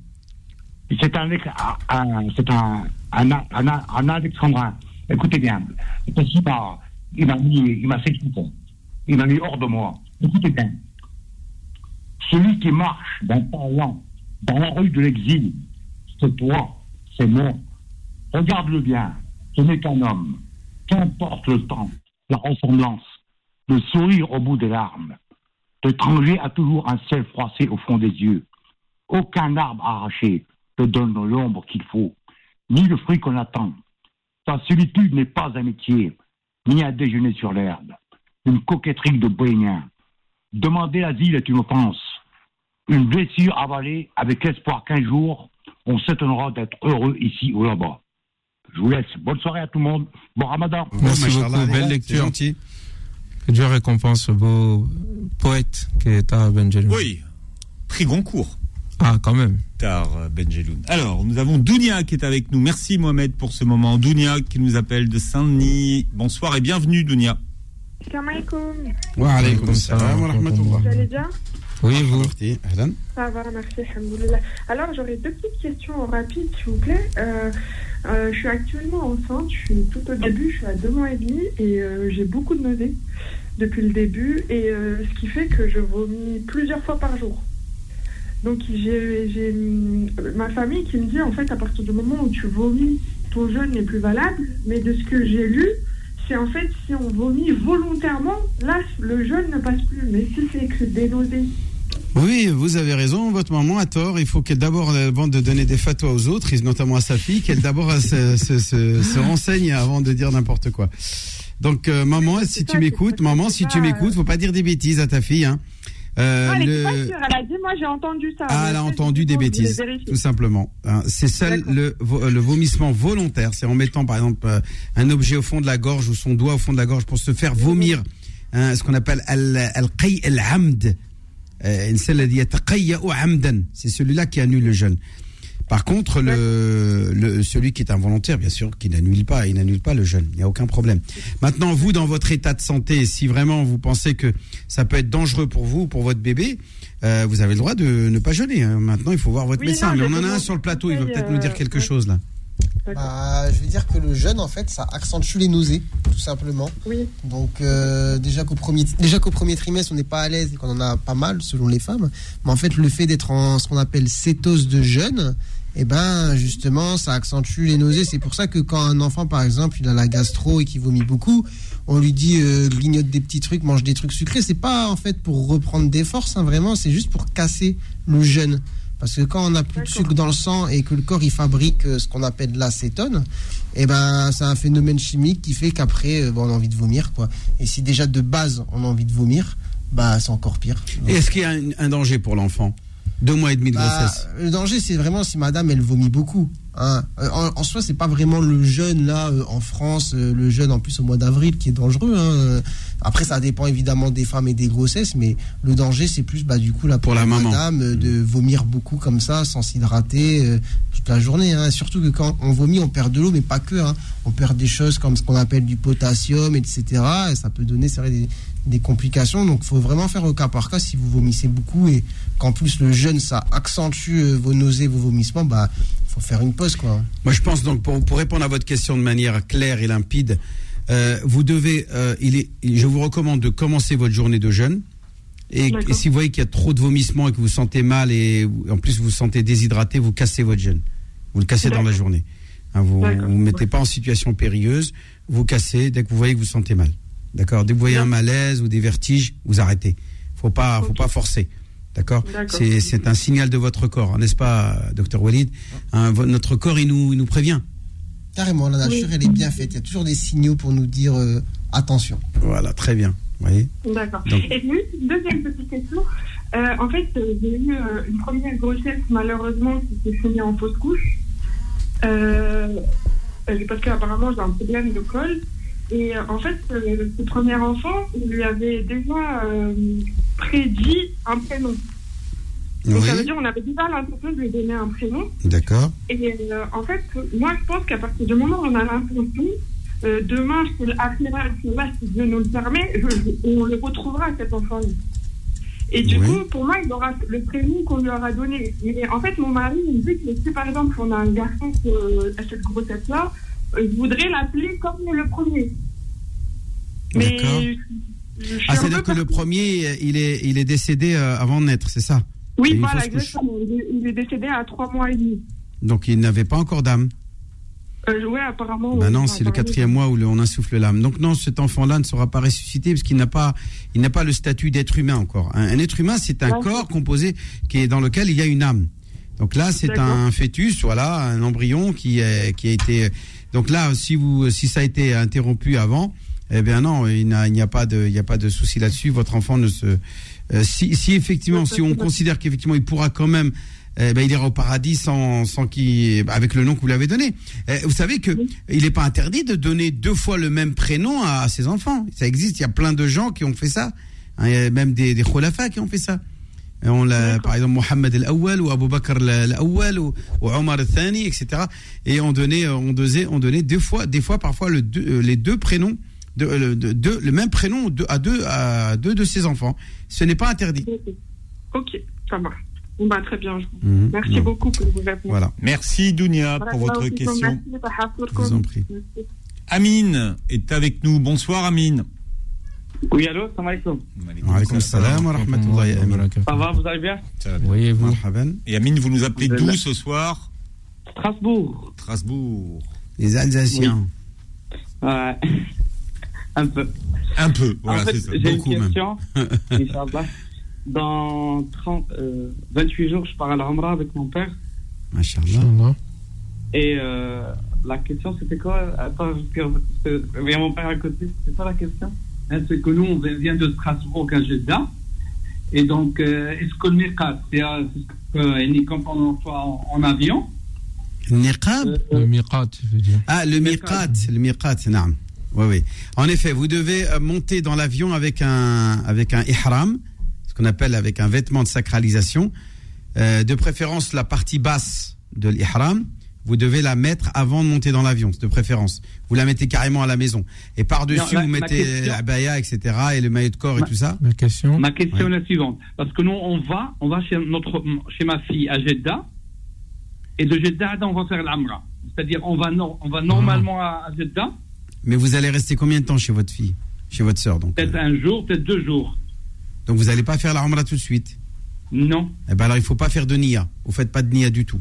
C'est un, ex- un- un- c'est un, un, un, un, un alexandrin. Écoutez bien. Parce qu'il m'a, il m'a mis, il m'a séduit. Il m'a mis hors de moi. Écoutez bien. Celui qui marche d'un pas lent dans la rue de l'exil, c'est toi, c'est moi. Regarde-le bien. Ce n'est qu'un homme. Qu'importe le temps, la ressemblance, le sourire au bout des larmes. L'étranger a toujours un ciel froissé au fond des yeux. Aucun arbre arraché te donne l'ombre qu'il faut, ni le fruit qu'on attend. Ta solitude n'est pas un métier, ni un déjeuner sur l'herbe, une coquetterie de bohémien. Demander l'asile est une offense, une blessure avalée avec l'espoir qu'un jour, on s'étonnera d'être heureux ici ou là-bas. Je vous laisse. Bonne soirée à tout le monde. Bon ramadan. Merci beaucoup, belle lecture. Que Dieu récompense ce beau poète qui est Tahar Benjeloun. Oui, prix Goncourt. Ah, quand même. Tahar Benjeloun. Alors, nous avons Dounia qui est avec nous. Merci Mohamed pour ce moment. Dounia qui nous appelle de Saint-Denis. Bonsoir et bienvenue Dounia. Salam alaikum. Wa alaykoum salam wa rahmatullah. Vous allez bien? Oui, vous. Ahlan. Ça va, merci, alhamdoulilah. Alors, j'aurais deux petites questions rapides, s'il vous plaît. Euh, euh, je suis actuellement enceinte, je suis tout au début, je suis à deux mois et demi et euh, j'ai beaucoup de nausées depuis le début, et euh, ce qui fait que je vomis plusieurs fois par jour. Donc, j'ai hum, ma famille qui me dit, en fait, à partir du moment où tu vomis, ton jeûne n'est plus valable, mais de ce que j'ai lu, c'est en fait si on vomit volontairement, là, le jeûne ne passe plus. Mais si c'est que des nausées, Oui, vous avez raison. Votre maman a tort. Il faut qu'elle d'abord, avant de donner des fatwas aux autres, notamment à sa fille, qu'elle d'abord euh, se renseigne avant de dire n'importe quoi. Donc, euh, maman, si tu m'écoutes, maman, si tu m'écoutes, faut pas dire des bêtises à ta fille. Hein. Euh, ah, pas sûre, elle a dit, moi j'ai entendu ça. Ah, elle a entendu des bêtises, tout simplement. Hein. C'est seul euh, le, vomissement volontaire, c'est en mettant par exemple euh, un objet au fond de la gorge ou son doigt au fond de la gorge pour se faire vomir, hein, ce qu'on appelle al-qay al-hamd. Euh, c'est celui-là qui annule le jeûne. Par contre, le, le, celui qui est involontaire, bien sûr, qui n'annule pas, il n'annule pas le jeûne. Il n'y a aucun problème. Maintenant, vous, dans votre état de santé, si vraiment vous pensez que ça peut être dangereux pour vous, pour votre bébé, euh, vous avez le droit de ne pas jeûner. hein. Maintenant, il faut voir votre Oui, médecin. non, Mais on en a un sur le plateau. Il va peut-être nous dire euh, quelque chose là. Bah, je vais dire que le jeûne, en fait, ça accentue les nausées, tout simplement. Oui. Donc, euh, déjà qu'au premier, déjà qu'au premier trimestre, on n'est pas à l'aise et qu'on en a pas mal, selon les femmes. Mais en fait, le fait d'être en ce qu'on appelle cétose de jeûne, eh ben, justement, ça accentue les nausées. C'est pour ça que quand un enfant, par exemple, il a la gastro et qu'il vomit beaucoup, on lui dit euh, grignote des petits trucs, mange des trucs sucrés. C'est pas en fait pour reprendre des forces, hein, vraiment. C'est juste pour casser le jeûne. Parce que quand on n'a plus de sucre dans le sang et que le corps il fabrique euh, ce qu'on appelle de l'acétone, eh ben c'est un phénomène chimique qui fait qu'après euh, bon, on a envie de vomir quoi. Et si déjà de base on a envie de vomir, bah c'est encore pire. Et Est-ce qu'il y a un, un danger pour l'enfant? Deux mois et demi de Bah, grossesse. le danger, c'est vraiment si madame, elle vomit beaucoup. Hein. Euh, En, en soi, c'est pas vraiment le jeûne, là, euh, en France, euh, le jeûne en plus au mois d'avril qui est dangereux. hein. Après, ça dépend évidemment des femmes et des grossesses, mais le danger, c'est plus, bah, du coup, là, pour, Pour la maman. madame, de vomir beaucoup comme ça, sans s'hydrater euh, toute la journée. hein. Surtout que quand on vomit, on perd de l'eau, mais pas que. hein. On perd des choses comme ce qu'on appelle du potassium, etc. Et ça peut donner, c'est vrai, des, des complications. Donc, faut vraiment faire au cas par cas si vous vomissez beaucoup et qu'en plus le jeûne, ça accentue vos nausées, vos vomissements, bah, faut faire une pause, quoi. Moi, je pense donc pour, pour répondre à votre question de manière claire et limpide, euh, vous devez, euh, il est, je vous recommande de commencer votre journée de jeûne. Et, et si vous voyez qu'il y a trop de vomissements et que vous vous sentez mal et vous- en plus vous vous sentez déshydraté, vous cassez votre jeûne. Vous le cassez dans la journée. Hein, vous ne vous mettez pas en situation périlleuse, vous cassez dès que vous voyez que vous sentez mal. D'accord? Dès que vous voyez un malaise ou des vertiges, vous arrêtez. Faut pas, faut pas forcer. D'accord. C'est un signal de votre corps, hein, n'est-ce pas, docteur Walid Hein, Notre corps, il nous, il nous prévient. Carrément, la nature, Oui. elle est bien faite. Il y a toujours des signaux pour nous dire euh, attention. Voilà, très bien. Vous voyez D'accord. Et puis, une deuxième petite question. Euh, en fait, euh, j'ai eu euh, une première grossesse, malheureusement, qui s'est finie en fausse couche. Parce qu'apparemment, j'ai un problème de col. Et euh, en fait, euh, ce premier enfant, il lui avait déjà euh, prédit un prénom. Donc, ça veut dire qu'on avait déjà l'intention de lui donner un prénom. d'accord. Et euh, en fait, moi, je pense qu'à partir du moment où on a l'intention, euh, demain, c'est l'Akhira, là, si Dieu nous le permet, je- je- on le retrouvera, cet enfant-là. Et du Oui. coup, pour moi, il aura le prénom qu'on lui aura donné. Mais en fait, mon mari, il me dit que si par exemple, on a un garçon qui, à cette grossesse-là, je voudrais l'appeler comme le premier. Mais D'accord. Ah, c'est-à-dire que le premier, il est, il est décédé euh, avant de naître, c'est ça? Oui, voilà, exactement. Il est, décédé à trois mois et demi. Donc il n'avait pas encore d'âme? Euh, ouais, apparemment. Oui, non, c'est le quatrième mois où on insuffle l'âme. Donc non, cet enfant-là ne sera pas ressuscité parce qu'il n'a pas, il n'a pas le statut d'être humain encore. Un, un être humain, c'est un corps composé qui est dans lequel il y a une âme. Donc là, c'est un fœtus, voilà, un embryon qui est, qui a été. Donc là, si vous, si ça a été interrompu avant, eh bien non, il n'y a pas de, il a pas de souci là-dessus. Votre enfant ne se, euh, si, si effectivement, si on considère qu'effectivement il pourra quand même eh ben, il ira au paradis sans, sans qu'il, avec le nom que vous lui avez donné. Eh, vous savez que il n'est pas interdit de donner deux fois le même prénom à, ses enfants. Ça existe. Il y a plein de gens qui ont fait ça. Hein, même des, des qui ont fait ça. Et on l'a, par exemple, Mohamed al-Awwal ou Abu Bakr al-Awwal ou, ou Omar al-Thani, etc. Et on donnait, on donnait, on donnait deux fois, des fois parfois le deux- euh, les deux prénoms, de, le, de- de- le même prénom de- à deux, à deux de ses enfants. Ce n'est pas interdit. Ok, ça marche. Bon, bah, très bien. Mhm, Merci non. beaucoup pour vos réponses. Voilà. Merci Dounia pour votre question. merci, Je vous en prie. Amine est avec nous. Bonsoir Amine. Oui, allô, salam alaikum. Wa alaykoum salam wa rahmatullahi wa barakatuh. Ça va, vous allez bien Ça va bien. Oui, et vous Marhaban. Et Amine, vous nous appelez d'où ce soir Strasbourg. Strasbourg. Les Alsaciens. Ouais. [LAUGHS] Un peu. Un peu, voilà, en fait, c'est ça. j'ai une question. [LAUGHS] Inch'Allah. Dans 30, euh, 28 jours, je pars à l'Amra avec mon père. Machallah. Et euh, la question, c'était quoi? Attends, a mon père à côté. C'est ça la question? Hein, C'est que nous, on vient de Strasbourg à Jeddah. Et donc, euh, est-ce que le Miqat, c'est euh, c'est ce que, quand on soit en, en avion? Niqab? Euh, Le miqat, je veux dire. Ah, le miqat, le miqat, naam. Oui, oui. En effet, vous devez euh, monter dans l'avion avec un, avec un ihram, ce qu'on appelle avec un vêtement de sacralisation. Euh, de préférence, la partie basse de l'ihram, vous devez la mettre avant de monter dans l'avion, de préférence. Vous la mettez carrément à la maison. Et par-dessus, vous ma mettez question- la baya, etc., et le maillot de corps et Ma- tout ça. Question Ma question Ouais. est la suivante. Parce que nous, on va, on va chez, notre, chez ma fille à Jeddah. Et de Jeddah, on va faire l'Amra. C'est-à-dire, on va, no- on va normalement à, à Jeddah, Mais vous allez rester combien de temps chez votre fille, chez votre sœur, donc peut-être un jour, peut-être deux jours. Donc vous n'allez pas faire la Umrah tout de suite? Non. Eh ben alors il faut pas faire de nia. Vous faites pas de nia du tout.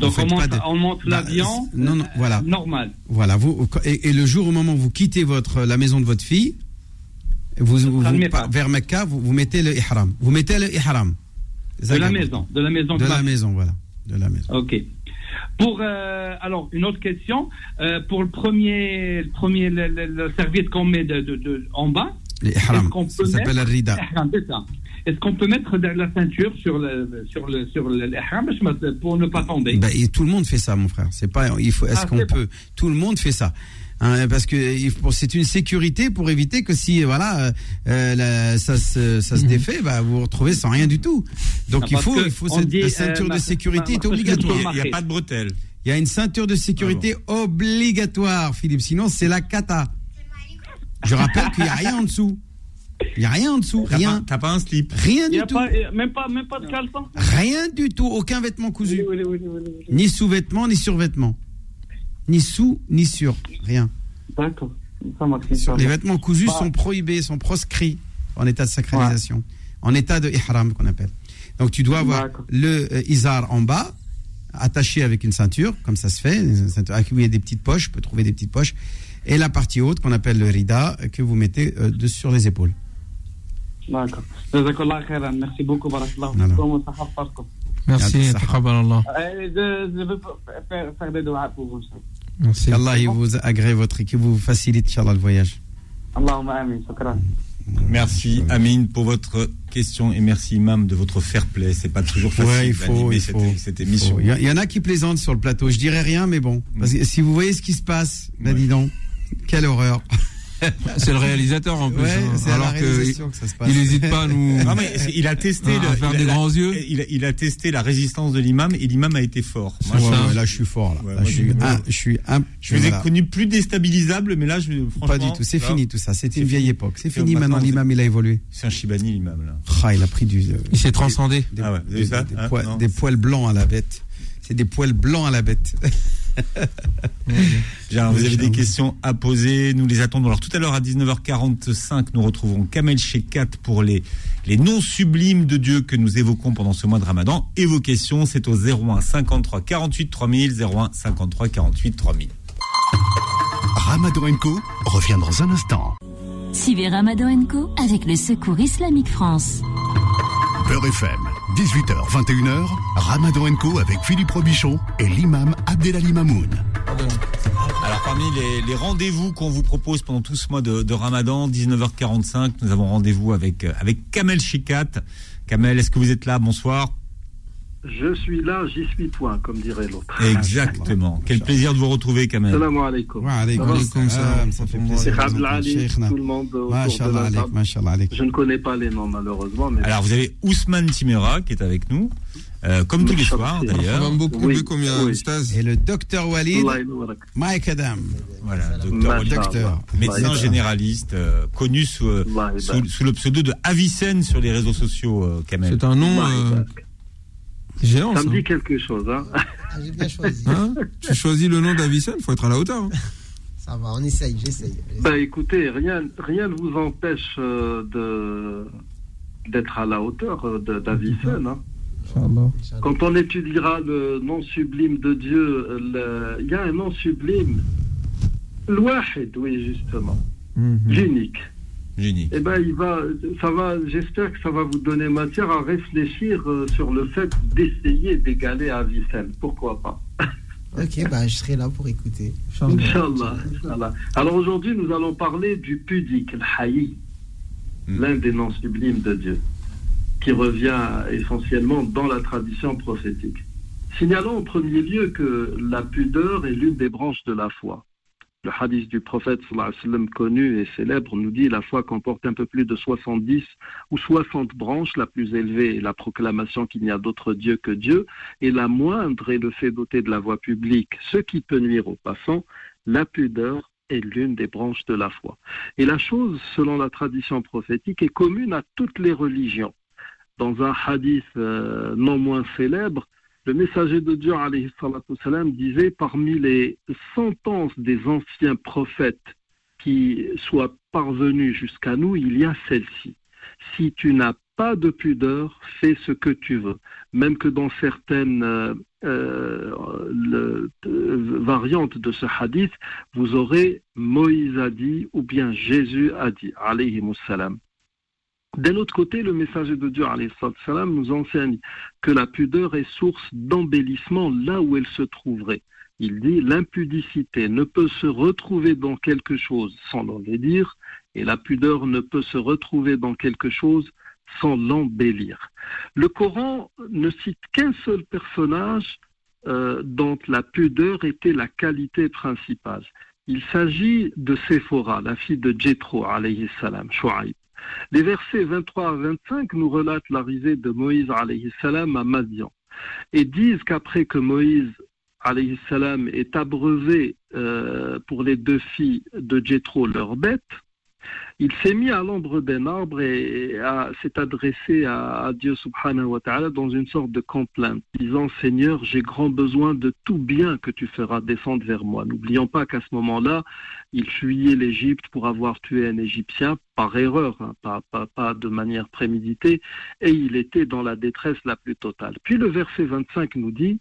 Donc, Vous on monte, pas de- on monte Bah, l'avion. non, non, voilà. Normal. Voilà, vous et, et le jour au moment où vous quittez votre la maison de votre fille, vous, vous- vous- par- vers Mecca, vous, vous mettez le ihram. Vous mettez le ihram. De la maison. De la maison. De la maison, voilà. De la maison. Ok. Pour euh, alors une autre question euh, pour le premier le premier le, le- le serviette qu'on met de, de, de- en bas. Le ihram. Ça peut s'appelle mettre- le rida. Est-ce qu'on peut mettre de la ceinture sur le sur le sur le l'ihram pour ne pas tomber? Ben, et tout le monde fait ça, mon frère. C'est pas. Il faut. Est-ce Ah, qu'on peut? Tout le monde fait ça. Hein, parce que c'est une sécurité pour éviter que si voilà euh, euh, la- ça se ça se défait, bah, vous vous retrouvez sans rien du tout. Donc Ah, il faut il faut cette dit, la euh, ceinture de sécurité est obligatoire. Il n'y a pas de bretelles. Il y a une ceinture de sécurité obligatoire, Philippe. Sinon, c'est la cata. Je rappelle qu'il n'y a rien en dessous. Il n'y a rien en dessous. T'as Rien. pas- T'as pas un slip. Rien du a tout. pas, euh, même pas même pas de caleçon. Rien du tout. Aucun vêtement cousu. Oui, oui, oui, oui, oui, oui. Ni sous-vêtement, ni sur-vêtement. Ni sous, ni sur. Rien. D'accord. Les vêtements cousus Bah. sont prohibés, sont proscrits en état de sacralisation. En état de ihram, qu'on appelle. Donc tu dois avoir D'accord. le euh, izar en bas, attaché avec une ceinture, comme ça se fait, il y a des petites poches, on peut trouver des petites poches, et la partie haute qu'on appelle le rida, euh, que vous mettez euh, de, sur les épaules. D'accord. Merci beaucoup. Merci. Euh, je, veux faire, des doigts pour vous. Merci. Allah il vous agrée votre équipe, vous facilite, Inch'Allah, le voyage. Allahumma amin. Merci Amine pour votre question et merci Imam de votre fair play. C'est pas toujours facile Ouais, il faut, d'animer il cette, faut, cette il émission. faut. Il y, a- il y en a qui plaisantent sur le plateau. Je dirais rien, mais bon. Parce que si vous voyez ce qui se passe, là, dis donc, quelle horreur. [LAUGHS] [LAUGHS] C'est le réalisateur en plus. Ouais, hein. c'est à la Alors que ça se passe. il n'hésite pas à nous. [LAUGHS] Non, mais c'est- il a [LAUGHS] testé à le- faire il des la- grands yeux. Il a, il a testé la résistance de l'imam et l'imam a été fort. Moi, Ouais, je- ouais, là, je suis fort. Là, Ouais, Là, moi, je, suis un, je suis un. Je vous ai voilà. connu plus déstabilisable, mais là, je, franchement. Pas du tout. C'est fini tout ça. C'était une vieille fini. époque. C'est fini maintenant, L'imam, il a évolué. C'est un Shibani, l'imam, là. Ah, il a pris du. euh, Il s'est transcendé. Ah Hein, des poils blancs à la bête. C'est des poils blancs à la bête. [LAUGHS] Bien, vous avez des questions à poser, nous les attendons. Alors tout à l'heure à 19h45, nous retrouvons Kamel Shekat pour les, les noms sublimes de Dieu que nous évoquons pendant ce mois de Ramadan. Et vos questions, c'est au 01 53 48 3000, 01 53 48 3000. Ramadan Co revient dans un instant. Suivez Ramadan Co avec le Secours Islamique France. Beurre FM, 18h, 21h, Ramadan Co avec Philippe Robichon et l'imam Abdelali Mamoun. Alors parmi les, rendez-vous qu'on vous propose pendant tout ce mois de, Ramadan, 19h45, nous avons rendez-vous avec, euh, avec Kamel Shekat. Kamel, est-ce que vous êtes là? Bonsoir. Je suis là, j'y suis point, comme dirait l'autre. Exactement. [LAUGHS] Quel plaisir de vous retrouver Kamel. Salam alaikum. Wa assalam, salam, ça fait plaisir. Tout le monde. Je ne connais pas les noms malheureusement, mais Alors vous avez Ousmane Timera qui est avec nous, euh, comme tous les soirs d'ailleurs. Oui, oui. Et le docteur Walid. Mike Adam. Voilà, docteur. Walid, Docteur. médecin généraliste, euh, connu sous, euh, sous, sous le pseudo de Avicenne sur les réseaux sociaux, euh, Kamel. C'est un nom euh. Géant. Ça Ça. me dit quelque chose, hein Ah, J'ai bien choisi. Hein tu choisis le nom d'Avicenne, faut être à la hauteur. hein. Ça va, on essaye, j'essaye. Ben écoutez, rien, rien ne vous empêche euh, de d'être à la hauteur euh, d'Avicenne. Hein. Quand on étudiera le nom sublime de Dieu, le- il y a un nom sublime, l'Wahid, oui justement, Mhm. l'unique. Génie. Eh ben, il va, ça va, j'espère que ça va vous donner matière à réfléchir euh, sur le fait d'essayer d'égaler Avicenne. Pourquoi pas? [LAUGHS] Ok, bah, je serai là pour écouter. Inch'Allah. Inch'Allah. Alors aujourd'hui, nous allons parler du pudique, le haï, Mm. l'un des noms sublimes de Dieu, qui revient essentiellement dans la tradition prophétique. Signalons en premier lieu que la pudeur est l'une des branches de la foi. Le hadith du prophète sallallahu alayhi wa sallam, connu et célèbre nous dit la foi comporte un peu plus de 70 ou 60 branches. La plus élevée est la proclamation qu'il n'y a d'autre Dieu que Dieu et la moindre est le fait doté de la voie publique, ce qui peut nuire aux passants. La pudeur est l'une des branches de la foi. Et la chose, selon la tradition prophétique, est commune à toutes les religions. Dans un hadith euh, non moins célèbre, le messager de Dieu, alayhi wassalam, disait parmi les sentences des anciens prophètes qui soient parvenus jusqu'à nous, il y a celle-ci. Si tu n'as pas de pudeur, fais ce que tu veux. Même que dans certaines euh, euh, euh, variantes de ce hadith, vous aurez Moïse a dit ou bien Jésus a dit, alayhi salam. D'un autre côté, le messager de Dieu, nous enseigne que la pudeur est source d'embellissement là où elle se trouverait. Il dit l'impudicité ne peut se retrouver dans quelque chose sans l'embellir, et la pudeur ne peut se retrouver dans quelque chose sans l'embellir. Le Coran ne cite qu'un seul personnage euh, dont la pudeur était la qualité principale. Il s'agit de Séphora, la fille de Jétro, alayhi salam, Shu'aib. Les versets 23 à 25 nous relatent l'arrivée de Moïse salam à Madian. Et disent qu'après que Moïse salam est abreuvé euh, pour les deux filles de Jétro, leurs bêtes, il s'est mis à l'ombre d'un arbre et s'est adressé à, Dieu subhanahu wa ta'ala dans une sorte de complainte, disant Seigneur, j'ai grand besoin de tout bien que tu feras descendre vers moi. N'oublions pas qu'à ce moment-là, il fuyait l'Égypte pour avoir tué un Égyptien par erreur, hein, pas de manière préméditée, et il était dans la détresse la plus totale. Puis le verset 25 nous dit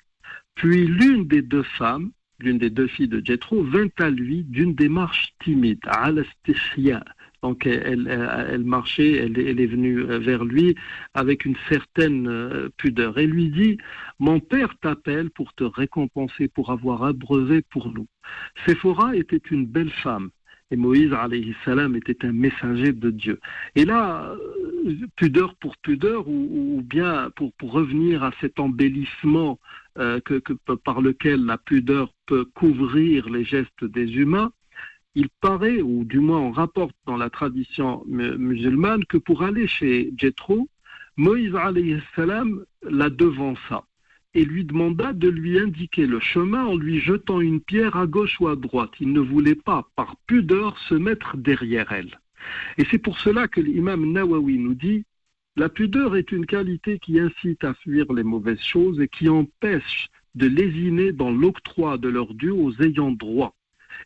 Puis l'une des deux femmes, l'une des deux filles de Jétro, vint à lui d'une démarche timide, istishya, Donc elle, elle, elle marchait, elle, elle est venue euh, vers lui avec une certaine euh, pudeur. Et lui dit, mon père t'appelle pour te récompenser, pour avoir abreuvé pour nous. Séphora était une belle femme. Et Moïse, alayhi salam, était un messager de Dieu. Et là, pudeur pour pudeur, ou, bien pour, revenir à cet embellissement euh, par lequel la pudeur peut couvrir les gestes des humains, il paraît, ou du moins on rapporte dans la tradition mu- musulmane, que pour aller chez Jethro, Moïse salam la devança et lui demanda de lui indiquer le chemin en lui jetant une pierre à gauche ou à droite. Il ne voulait pas, par pudeur, se mettre derrière elle. Et c'est pour cela que l'imam Nawawi nous dit la pudeur est une qualité qui incite à fuir les mauvaises choses et qui empêche de lésiner dans l'octroi de leur dû aux ayants droit.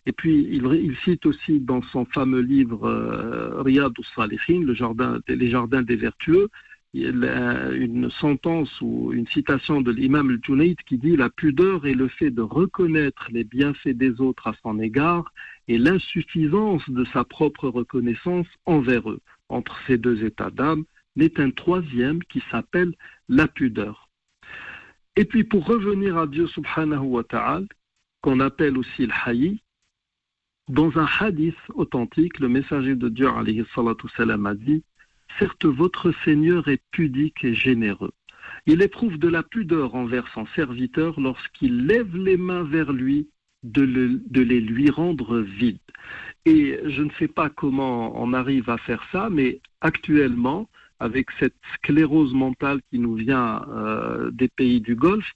Et puis, il, cite aussi dans son fameux livre euh, Riyad le jardin, les jardins des vertueux, une sentence ou une citation de l'imam al-Junayd qui dit La pudeur est le fait de reconnaître les bienfaits des autres à son égard et l'insuffisance de sa propre reconnaissance envers eux. Entre ces deux états d'âme n'est un troisième qui s'appelle la pudeur. Et puis pour revenir à Dieu subhanahu wa ta'ala, qu'on appelle aussi le haï, dans un hadith authentique, le messager de Dieu alayhi salatu salam, a dit Certes, votre Seigneur est pudique et généreux. Il éprouve de la pudeur envers son serviteur lorsqu'il lève les mains vers lui de, le- de les lui rendre vides. Et je ne sais pas comment on arrive à faire ça, mais actuellement, avec cette sclérose mentale qui nous vient euh, des pays du Golfe,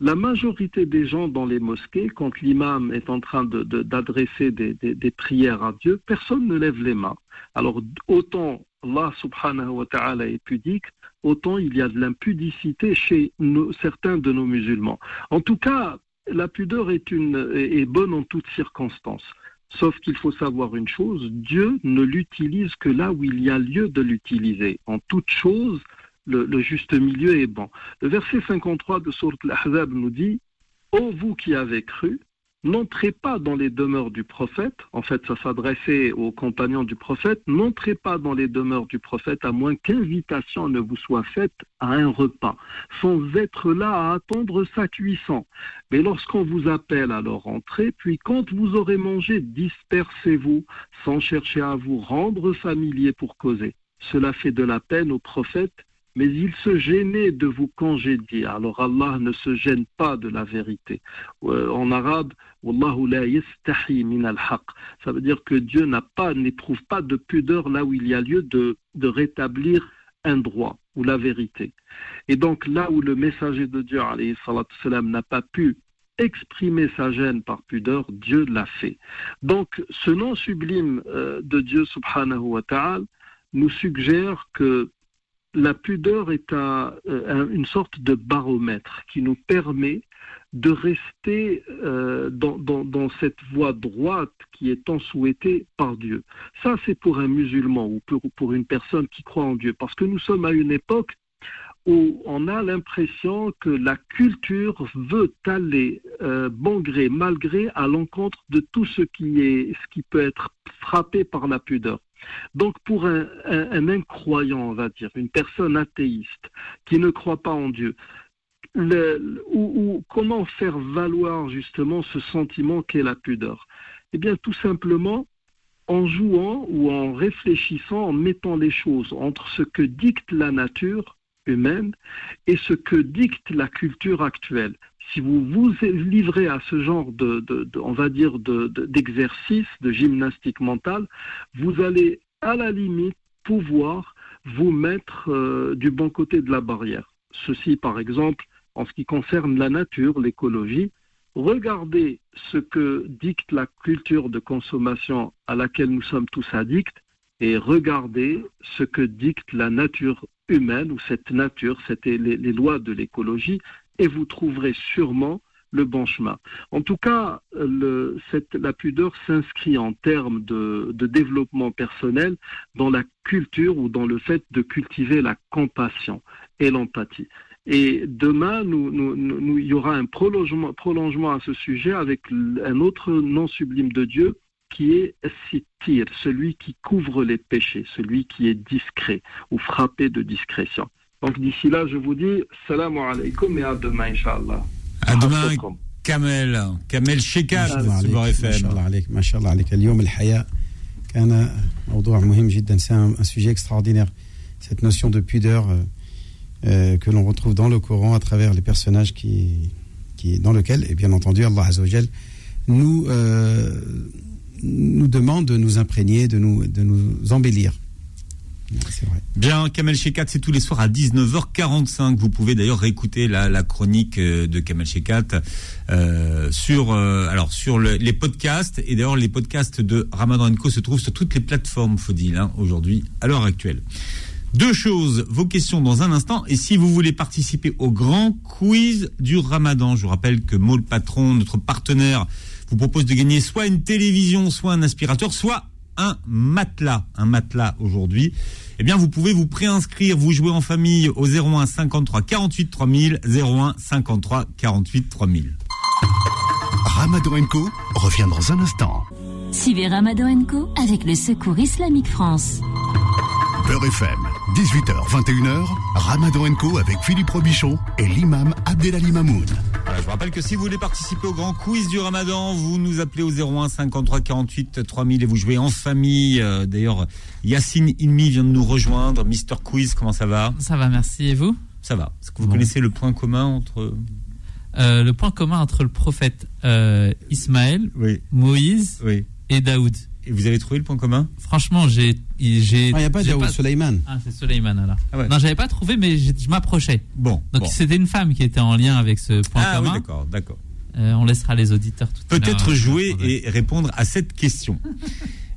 la majorité des gens dans les mosquées, quand l'imam est en train d'adresser des prières à Dieu, personne ne lève les mains. Alors autant Allah subhanahu wa ta'ala est pudique, autant il y a de l'impudicité chez certains de nos musulmans. En tout cas, la pudeur est, une, bonne en toutes circonstances. Sauf qu'il faut savoir une chose, Dieu ne l'utilise que là où il y a lieu de l'utiliser. En toute chose, le, juste milieu est bon. Le verset 53 de Sourate Al-Ahzab nous dit Ô vous qui avez cru, n'entrez pas dans les demeures du prophète, en fait ça s'adressait aux compagnons du prophète, n'entrez pas dans les demeures du prophète à moins qu'invitation ne vous soit faite à un repas, sans être là à attendre sa cuisson. Mais lorsqu'on vous appelle, alors entrez, puis quand vous aurez mangé, dispersez-vous, sans chercher à vous rendre familier pour causer. Cela fait de la peine au prophète, mais il se gênait de vous congédier. Alors Allah ne se gêne pas de la vérité. Euh, en arabe, Wallahu la yastahi min al-haq. Ça veut dire que Dieu n'a pas, n'éprouve pas de pudeur là où il y a lieu de, rétablir un droit ou la vérité. Et donc là où le messager de Dieu, alayhi n'a pas pu exprimer sa gêne par pudeur, Dieu l'a fait. Donc ce nom sublime euh, de Dieu subhanahu wa ta'ala nous suggère que la pudeur est euh, un- une sorte de baromètre qui nous permet de rester euh, dans, cette voie droite qui est tant souhaitée par Dieu. Ça, c'est pour un musulman ou pour, pour une personne qui croit en Dieu, parce que nous sommes à une époque où on a l'impression que la culture veut aller euh, bon gré, mal gré, à l'encontre de tout ce qui, est, ce qui peut être frappé par la pudeur. Donc pour un, incroyant, on va dire, une personne athéiste qui ne croit pas en Dieu, comment faire valoir justement ce sentiment qu'est la pudeur? Eh bien tout simplement en jouant ou en réfléchissant, en mettant les choses entre ce que dicte la nature humaine et ce que dicte la culture actuelle. Si vous vous livrez à ce genre de, on va dire, de- de- d'exercice, de, gymnastique mentale, vous allez à la limite pouvoir vous mettre euh, du bon côté de la barrière. Ceci, par exemple, en ce qui concerne la nature, l'écologie, regardez ce que dicte la culture de consommation à laquelle nous sommes tous addicts et regardez ce que dicte la nature humaine ou cette nature, c'était les lois de l'écologie, et vous trouverez sûrement le bon chemin. En tout cas, la pudeur s'inscrit en termes de, développement personnel dans la culture ou dans le fait de cultiver la compassion et l'empathie. Et demain, nous, il y aura un prolongement, à ce sujet avec un autre nom sublime de Dieu qui est sittir, celui qui couvre les péchés, celui qui est discret ou frappé de discrétion. Donc d'ici là, je vous dis salam alaikum et à demain, Inch'Allah. À demain, Kamel. Kamel Shekat, ما شاء الله sur عليك Beurre ما FM. شاء الله عليك ما شاء الله عليك اليوم الحياة كان موضوع مهم جدا c'est un, un sujet extraordinaire cette notion de pudeur euh, euh, que l'on retrouve dans le Coran à travers les personnages qui, qui dans lequel et bien entendu Allah Azzawajal nous euh, nous demande de nous imprégner de nous de nous embellir Bien, Kamel Shekat, c'est tous les soirs à 19h45. Vous pouvez d'ailleurs réécouter la, chronique euh, de Kamel Shekat euh, sur, euh, alors, sur le- les podcasts. Et d'ailleurs, les podcasts de Ramadan Co se trouvent sur toutes les plateformes, Faudil, hein, aujourd'hui, à l'heure actuelle. Deux choses, vos questions dans un instant. Et si vous voulez participer au grand quiz du Ramadan, je vous rappelle que Maul Patron, notre partenaire, vous propose de gagner soit une télévision, soit un aspirateur, soit un matelas. Un matelas aujourd'hui. Eh bien, vous pouvez vous préinscrire, vous jouer en famille au 01 53 48 3000, 01 53 48 3000. Ramadan Co revient dans un instant. Suivez Ramadan Co avec le Secours Islamique France. Beurre FM, 18h, 21h, Ramadan Co avec Philippe Robichon et l'imam Abdelali Mamoun. Voilà, je vous rappelle que si vous voulez participer au grand quiz du Ramadan, vous nous appelez au 01 53 48 3000 et vous jouez en famille. Euh, D'ailleurs, Yacine Ilmi vient de nous rejoindre. Mister Quiz, comment ça va? Ça va, merci. Et vous? Ça va. Est-ce que vous Bon. connaissez le point commun entre... Euh, Le point commun entre le prophète euh, Ismaël, Moïse et Daoud. Et vous avez trouvé le point commun? Franchement, j'ai. j'ai Ah, y a pas Daoud, Suleiman. Ah, c'est Suleiman, alors. Ah ouais. Non, j'avais pas trouvé, mais je m'approchais. Bon. Donc bon. c'était une femme qui était en lien avec ce point Ah oui, commun. d'accord, d'accord. Euh, on laissera les auditeurs tout à l'heure. Peut-être euh, jouer et répondre à cette question. [LAUGHS]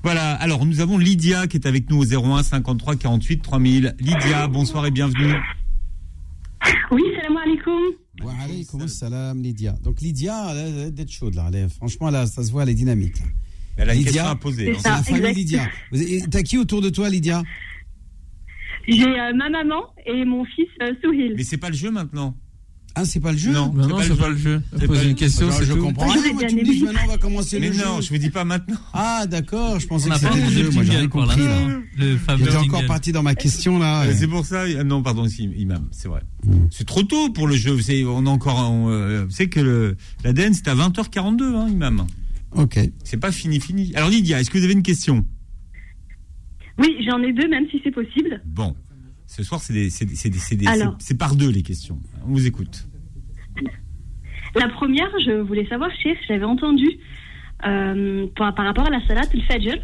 Voilà, alors nous avons Lydia qui est avec nous au 01 53 48 3000. Lydia, bonsoir et bienvenue. Oui, salam alaikum. Wa alaykoum salam Lydia donc Lydia elle est- elle est d'être chaude là Elle est- franchement là ça se voit elle est dynamique là. Elle a une Lydia, question à poser, hein. c'est la ça, famille exact. Lydia Vous- T'as qui autour de toi Lydia? J'ai euh, ma maman et mon fils euh, Souhil. Mais c'est pas le jeu maintenant. Ah, c'est pas le jeu? Non, Non, non, c'est pas le jeu. C'est Poser pas- une question, c'est je tout. comprends j'aurais Moi, tu me dis que maintenant on va commencer Mais le non, jeu. je vous dis pas maintenant. Ah, d'accord, je pensais On que c'était le jeu. Moi, j'ai rien compris l'instant. là. Le fameux J'étais encore jingle. parti dans ma question là. Euh, ouais. C'est pour ça. ah Non, pardon, imam, c'est vrai. C'est trop tôt pour le jeu. On a encore. on, euh, c'est que l'ADN c'est à 20h42, hein, imam. Ok. C'est pas fini, fini. Alors Lydia, est-ce que vous avez une question? Oui, j'en ai deux, même si c'est possible. Bon, ce soir c'est des, c'est des- c'est des- c'est des- Alors. c'est- c'est par deux les questions. On vous écoute. La première, je voulais savoir, Cheikh, j'avais entendu euh, par, par rapport à la salat al-fajr,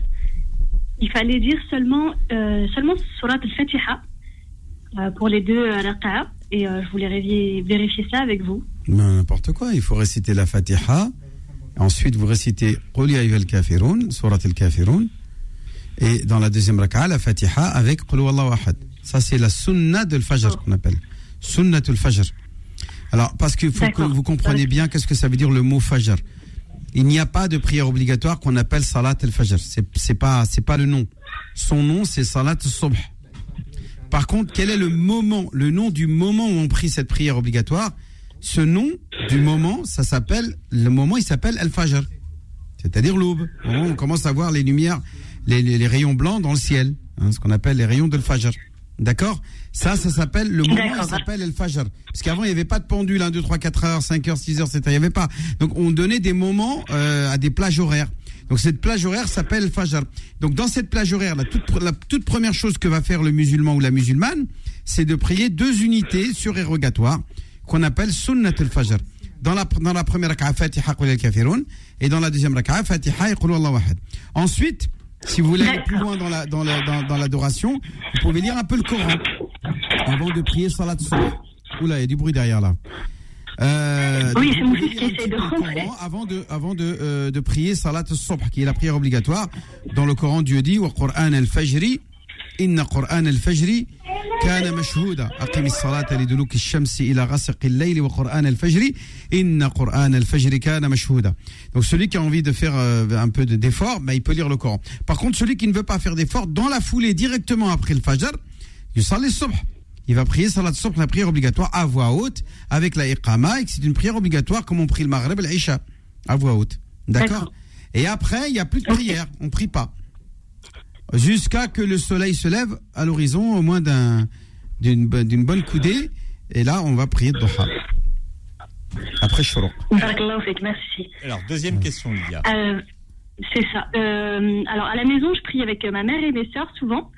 il fallait dire seulement, euh, seulement surat al-fatiha euh, pour les deux euh, raqa'a. Et euh, je voulais révi- vérifier ça avec vous. N'importe quoi. Il faut réciter la Fatiha. Ensuite, vous récitez Qul ayyuhal kafirun, surat al-kafirun. Et dans la deuxième raka'a, la Fatiha avec Qul huwallahu ahad. Ça, c'est la sunna de fajr qu'on appelle. Sunnatul fajr. Alors, parce qu'il faut que vous compreniez bien qu'est-ce que ça veut dire le mot fajr. Il n'y a pas de prière obligatoire qu'on appelle salat al-fajr. C'est c'est pas c'est pas le nom. Son nom c'est salat al-subh. Par contre, quel est le moment, le nom du moment où on prie cette prière obligatoire? Ce nom du moment, ça s'appelle le moment, il s'appelle al-fajr, c'est-à-dire l'aube. On commence à voir les lumières, les, les- les rayons blancs dans le ciel, hein, ce qu'on appelle les rayons de al-fajr. D'accord? Ça, ça s'appelle le moment, il s'appelle al-fajr. Parce qu'avant, il n'y avait pas de pendule, 1, 2, 3, 4 heures, 5 heures, 6 heures, 7 heures, il n'y avait pas. Donc, on donnait des moments euh, à des plages horaires. Donc, cette plage horaire s'appelle al-fajr. Donc, dans cette plage horaire, la toute, la toute première chose que va faire le musulman ou la musulmane, c'est de prier deux unités surérogatoires qu'on appelle sunnat al-fajr. Dans la, dans la première raka'a, Fatiha qul al-kafirun, et dans la deuxième raka'a, Fatiha et qul huwallahu ahad. Ensuite, si vous voulez aller plus loin dans la dans la dans, dans l'adoration, vous pouvez lire un peu le Coran avant de prier salat subh. Oula, il y a du bruit derrière là. Euh, Oui, c'est mon fils qui essaie de rentrer. Coran avant de avant de euh, de prier salat subh qui est la prière obligatoire. Dans le Coran, Dieu dit wa Qur'an al-fajri inna Qur'an al-fajri كان مشهودا أقم الصلاة لدلوك الشمس إلى غسق الليل وقرآن الفجر إن قرآن الفجر كان مشهودا Donc celui qui a envie de faire euh, un peu de- d'effort, bah, il peut lire le Coran. Par contre, celui qui ne veut pas faire d'effort, dans la foulée, directement après le Fajr, yusalli subh. Il va prier salat subh, la prière obligatoire à voix haute, avec la iqama, et que c'est une prière obligatoire comme on prie le Maghreb et l'Isha, à voix haute. D'accord Et après, il n'y a plus de prière. On prie pas. Jusqu'à que le soleil se lève à l'horizon, au moins d'un- d'une bo- d'une bonne coudée. Et là, on va prier Doha. Après fik, merci. Alors, deuxième question, Lydia. Euh, c'est ça. Euh, alors, à la maison, je prie avec euh, ma mère et mes sœurs souvent.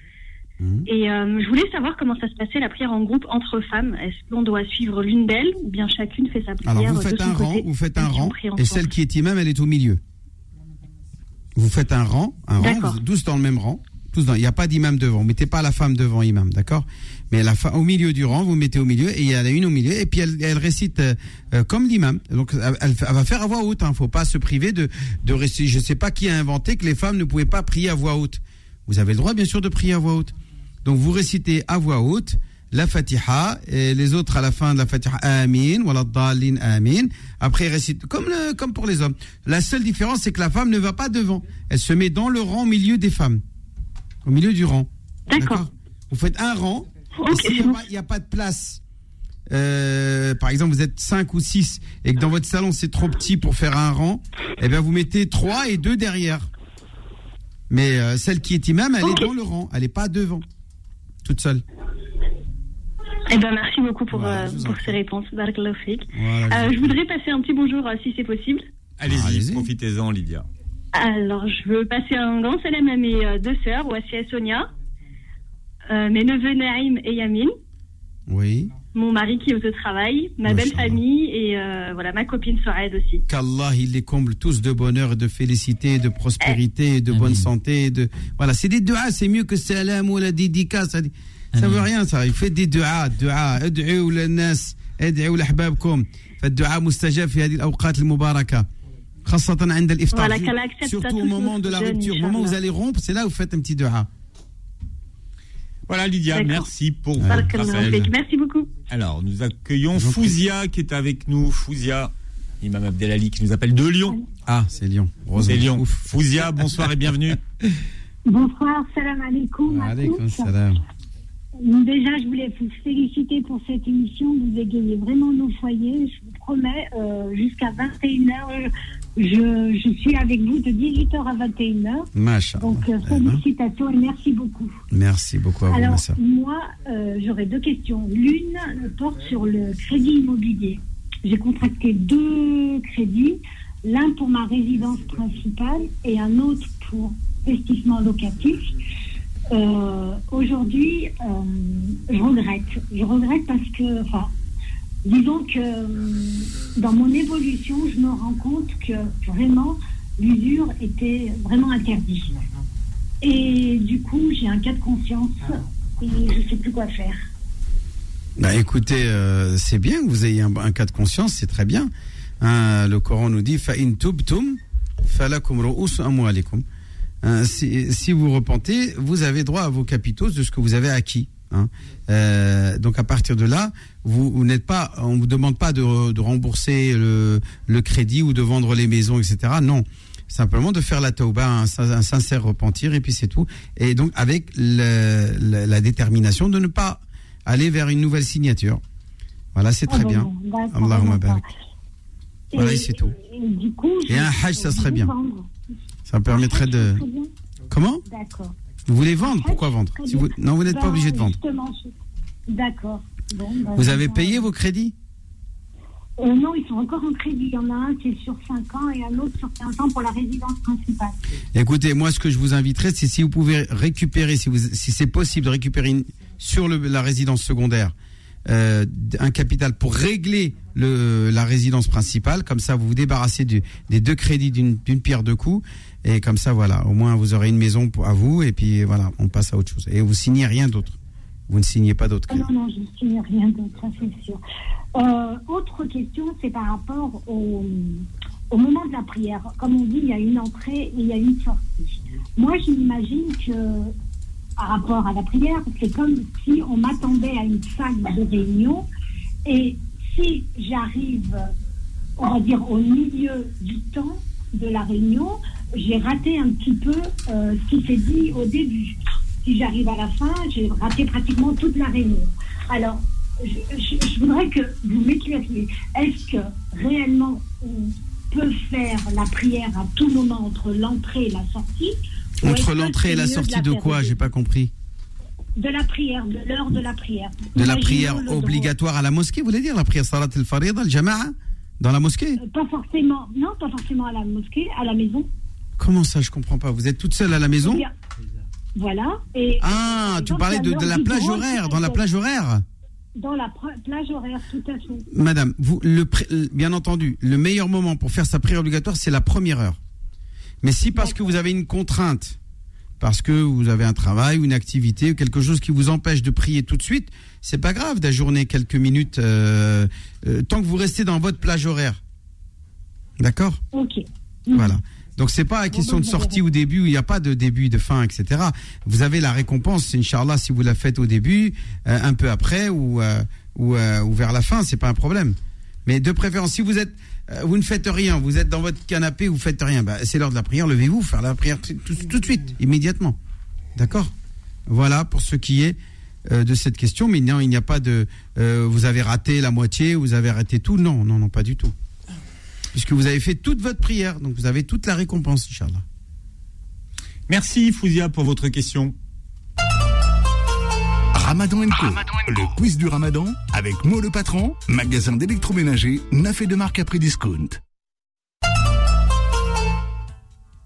Mhm. Et euh, je voulais savoir comment ça se passait la prière en groupe entre femmes. Est-ce qu'on doit suivre l'une d'elles ou bien chacune fait sa prière Alors, vous de faites son un côté rang, vous faites un rang, et ensemble celle qui est imam, elle est au milieu. Vous faites un rang, un rang, D'accord. vous êtes tous dans le même rang. Tous dans, il n'y a pas d'imam devant. Vous mettez pas la femme devant imam, d'accord? Mais la au milieu du rang, vous mettez au milieu et il y en a une au milieu et puis elle, elle récite euh, euh, comme l'imam. Donc elle, elle va faire à voix haute. Hein. Faut pas se priver de de réciter. Je sais pas qui a inventé que les femmes ne pouvaient pas prier à voix haute. Vous avez le droit bien sûr de prier à voix haute. Donc vous récitez à voix haute la Fatiha et les autres à la fin de la Fatiha Amin wala dhalin Amin. Après ils récitent comme le, comme pour les hommes. La seule différence c'est que la femme ne va pas devant. Elle se met dans le rang au milieu des femmes. Au milieu du rang. D'accord. Vous faites un rang. et s'il n'y a pas de place, euh, par exemple, vous êtes 5 ou 6 et que dans votre salon c'est trop petit pour faire un rang, eh bien vous mettez 3 et 2 derrière. Mais euh, celle qui est imam, elle est dans le rang, elle n'est pas devant, toute seule. Eh ben, merci beaucoup pour, Voilà, euh, pour ces réponses. Voilà, Euh, je voudrais passer un petit bonjour euh, si c'est possible. Allez-y, profitez-en, Lydia. Alors, je veux passer un grand salam à mes deux sœurs, Wassia et Sonia, euh, mes neveux Naïm et Yamin, Oui. mon mari qui est au travail, ma belle famille et euh, voilà ma copine Soraed aussi. Qu'Allah il les comble tous de bonheur, de félicité, de prospérité, de bonne santé. De voilà, c'est des duas, c'est mieux que salam ou la dédicace. Ça, ça veut rien, ça. Il fait des duas, duas. ادعوا للناس ادعوا لاحبابكم فالدعاء مستجاب في هذه الاوقات المباركه خاصة عند الإفطار. Voilà, qu'Allah accepte ça Surtout au tous moment nos de la jeunes, rupture, au moment où vous Inch'Allah. allez rompre, c'est là où vous faites un petit dua. Voilà, Lydia, D'accord. merci pour votre Barakallahu appel. fik. Merci beaucoup. Alors, nous accueillons Fouzia qui est avec nous. Fouzia, Imam Abdelali qui nous appelle de Lyon. Ah, c'est Lyon. C'est Lyon. Fouzia, bonsoir et bienvenue. Bonsoir, salam alaikum. à Alaykoum salam. Déjà, je voulais vous féliciter pour cette émission. Vous égayez vraiment nos foyers. Je vous promets, euh, jusqu'à 21h, je, je suis avec vous de 18h à 21h. Mashallah. Donc, euh, Eh ben, félicitations et merci beaucoup. Merci beaucoup à vous, ma Alors, moi, euh, j'aurais deux questions. L'une porte sur le crédit immobilier. J'ai contracté deux crédits, l'un pour ma résidence principale et un autre pour investissement locatif. Euh, aujourd'hui, euh, je regrette. Je regrette parce que, disons que euh, dans mon évolution, je me rends compte que vraiment, l'usure était vraiment interdite. Et du coup, j'ai un cas de conscience et je ne sais plus quoi faire. Bah écoutez, c'est bien que vous ayez un, cas de conscience, c'est très bien. Hein, le Coran nous dit Fa'in tubtum falakum amwalikum. Hein, si, si vous repentez, vous avez droit à vos capitaux de ce que vous avez acquis. hein. Euh, donc à partir de là, vous, vous n'êtes pas, on vous demande pas de, de rembourser le, le crédit ou de vendre les maisons, etc. Non, simplement de faire la tauba, un, sin- un sincère repentir et puis c'est tout. Et donc avec le- la détermination de ne pas aller vers une nouvelle signature. Voilà, c'est Ah très bien. d'accord, Allahumma barik. Voilà, et c'est tout. Et du coup, Et je- un hajj, ça serait bien. vendre. Ça me permettrait de. Comment D'accord. Vous voulez vendre Pourquoi vendre Si vous... Non, vous n'êtes pas Ben, obligé de vendre. D'accord. Bon, ben, Vous avez ben, payé vos crédits euh, Non, ils sont encore en crédit. Il y en a un qui est sur 5 ans et un autre sur 15 ans pour la résidence principale. Écoutez, moi, ce que je vous inviterais, c'est si vous pouvez récupérer, si, vous, si c'est possible de récupérer une- sur le- la résidence secondaire euh, un capital pour régler le, la résidence principale. Comme ça, vous vous débarrassez du- des deux crédits d'une pierre deux coups. Et comme ça, voilà, au moins vous aurez une maison pour, à vous. Et puis voilà, on passe à autre chose. Et vous signez rien d'autre. Vous ne signez pas d'autre Ah non, non, je ne signe rien d'autre, c'est sûr. Euh, autre question, c'est par rapport au, au moment de la prière. Comme on dit, il y a une entrée et il y a une sortie. Moi, je m'imagine que par rapport à la prière, c'est comme si on m'attendait à une salle de réunion et si j'arrive, on va dire, au milieu du temps de la réunion, j'ai raté un petit peu euh, ce qui s'est dit au début. Si j'arrive à la fin, j'ai raté pratiquement toute la réunion. Alors, je, voudrais que vous m'éclairiez. Est-ce que réellement on peut faire la prière à tout moment entre l'entrée et la sortie Entre l'entrée et la mieux de sortie la de quoi J'ai pas compris. De la prière, de l'heure de la prière. De la prière obligatoire à la mosquée, vous voulez dire La prière Salat al-Farida, al-Jama'a Dans la mosquée? Euh, Pas forcément, non, pas forcément à la mosquée, à la maison. Comment ça Je comprends pas? Vous êtes toute seule à la maison? Bien- Voilà. Et, Ah, tu parlais de, la plage horaire. Dans la plage horaire Dans la plage horaire, tout à fait. Madame, vous, le, pré- le- bien entendu, le meilleur moment pour faire sa prière obligatoire, c'est la première heure. Mais si parce que vous avez une contrainte, parce que vous avez un travail ou une activité ou quelque chose qui vous empêche de prier tout de suite, c'est pas grave d'ajourner quelques minutes euh, euh, tant que vous restez dans votre plage horaire. D'accord? Ok. Voilà. Donc c'est pas la question de sortie au début où il n'y a pas de début, de fin, etc. Vous avez la récompense, Inch'Allah, si vous la faites au début, euh, un peu après ou, ou, ou vers la fin, c'est pas un problème. Mais de préférence, si vous êtes, vous ne faites rien, vous êtes dans votre canapé, vous faites rien, bah, c'est l'heure de la prière, levez-vous, faire la prière tout, tout- tout de suite, immédiatement. D'accord? Voilà pour ce qui est euh, de cette question. Mais non, il n'y a pas de, euh, vous avez raté la moitié, vous avez raté tout. Non, non, non, pas du tout puisque vous avez fait toute votre prière, donc vous avez toute la récompense, Inch'Allah. Merci Fouzia pour votre question. Ramadan Co. Le quiz du Ramadan avec Mo le patron, magasin d'électroménager, neuf et de marque à prix discount.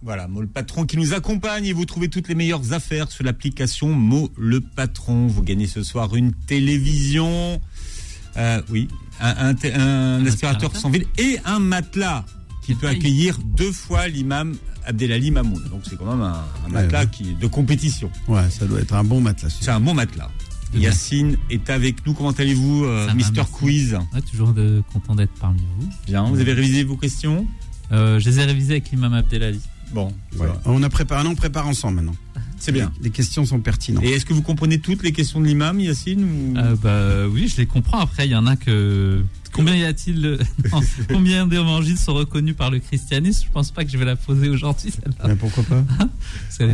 Voilà, Mo le patron qui nous accompagne et vous trouvez toutes les meilleures affaires sur l'application Mo le patron. Vous gagnez ce soir une télévision, euh, oui, un, un té- un aspirateur sans fil et un matelas qui peut accueillir deux fois l'imam Abdelali Mamoun. Donc c'est quand même un, un matelas ouais. qui de compétition. Ouais, ça doit être un bon matelas. C'est un bon matelas. Yacine est avec nous. Comment allez-vous, euh, Mister merci. Quiz Ouais, toujours de, content d'être parmi vous. Bien, vous avez révisé vos questions Euh, Je les ai révisées avec l'imam Abdelali. Bon, Ouais. On a préparé, non, on prépare ensemble maintenant. C'est bien. Les, les questions sont pertinentes. Et est-ce que vous comprenez toutes les questions de l'imam, Yacine ou... Euh, bah, oui, je les comprends. Après, il y en a que. Combien y a-t-il de- [LAUGHS] Combien d'évangiles sont reconnus par le christianisme? Je pense pas que je vais la poser aujourd'hui. celle-là. Mais pourquoi pas?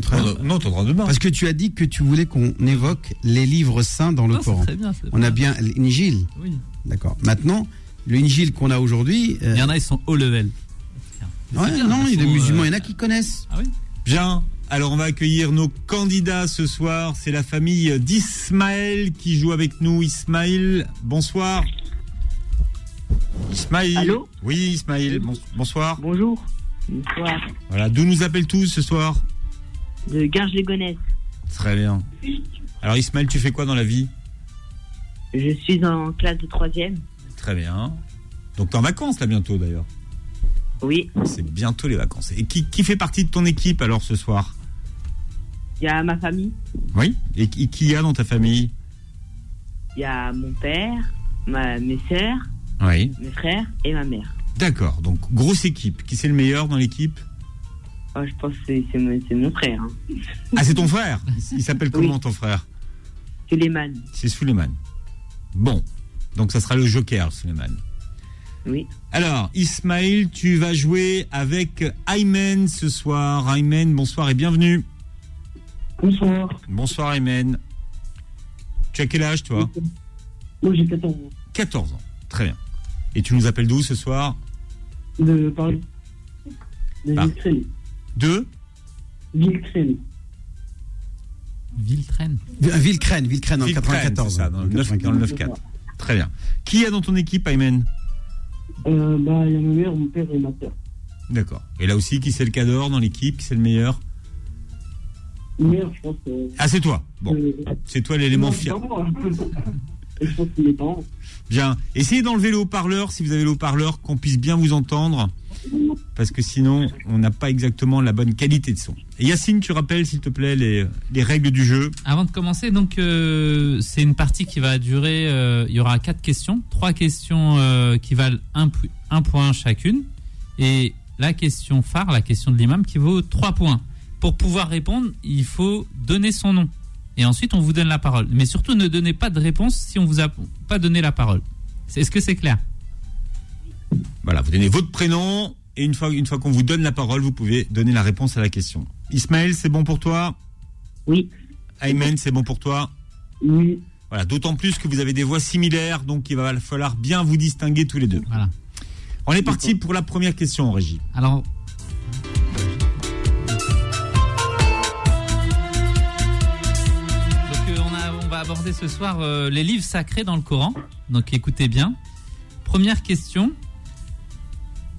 Trop- Non, t'entends demain. Parce que tu as dit que tu voulais qu'on évoque les livres saints dans le Non, c'est Coran. très bien, c'est On a bien. l'Injil. Oui. D'accord. Maintenant, le Injil qu'on a aujourd'hui. euh, Il y en a, ils sont haut level. Ouais, bien, non, il y a des musulmans, euh, il y en a qui connaissent. Ah oui? Bien. Alors on va accueillir nos candidats ce soir. C'est la famille d'Ismaël qui joue avec nous. Ismaël, bonsoir. Ismaël. Allô Oui, Ismaël. bon- bonsoir. Bonjour. Bonsoir. Voilà. D'où nous appelles-tu ce soir De Garges-les-Gonesse. Très bien. Alors Ismaël, tu fais quoi dans la vie? Je suis en classe de troisième. Très bien. Donc t'es en vacances là bientôt d'ailleurs. Oui. C'est bientôt les vacances. Et qui, qui fait partie de ton équipe alors ce soir? Il y a ma famille. Oui. Et qui qui y a dans ta famille? Il y a mon père, ma, mes sœurs, Oui. mes frères et ma mère. D'accord. Donc grosse équipe. Qui c'est le meilleur dans l'équipe? Oh, je pense que c'est- mon, frère. Hein. Ah, c'est ton frère? Il il s'appelle [LAUGHS] comment ton frère? Suleiman. C'est Suleiman. Bon, donc ça sera le joker, Suleiman. Oui. Alors, Ismaël, tu vas jouer avec Aymen ce soir. Aymen, bonsoir et bienvenue. Bonsoir. Bonsoir Aymen. Tu as quel âge toi? Moi j'ai 14 ans. 14 ans. Très bien. Et tu nous appelles d'où ce soir De Paris. De Ah. Villecrène. De Villecrène. Villecrène. Villecrène, Villecrène en Villecrène, 94. c'est ça, dans le 9 dans le 9-4. Très bien. Qui y a dans ton équipe, Aymen Euh, bah, il y a ma mère, mon père et ma soeur. D'accord. Et là aussi, qui c'est le cador dans l'équipe Qui c'est le meilleur Ma mère, je pense. Euh, Ah, c'est toi. Bon. euh, C'est toi l'élément. Et [LAUGHS] je pense que mes parents. Bien. Essayez d'enlever le haut-parleur, si vous avez le haut-parleur, qu'on puisse bien vous entendre. Parce que sinon, on n'a pas exactement la bonne qualité de son. Yacine, tu rappelles, s'il te plaît, les, les règles du jeu. Avant de commencer, donc euh, c'est une partie qui va durer. euh, il y aura quatre questions, trois questions euh, qui valent un, un point chacune, et la question phare, la question de l'imam, qui vaut trois points. Pour pouvoir répondre, il faut donner son nom, et ensuite on vous donne la parole. Mais surtout, ne donnez pas de réponse si on vous a pas donné la parole. C'est- Est-ce que c'est clair? Voilà, vous donnez votre prénom, et une fois, une fois qu'on vous donne la parole, vous pouvez donner la réponse à la question. Ismaël, c'est bon pour toi? Oui. Aymen, c'est bon pour toi? Oui. Voilà, d'autant plus que vous avez des voix similaires, donc il va falloir bien vous distinguer tous les deux. Voilà. On est parti pour la première question, Régie. Alors. Aborder ce soir euh, les livres sacrés dans le Coran. Donc écoutez bien. Première question.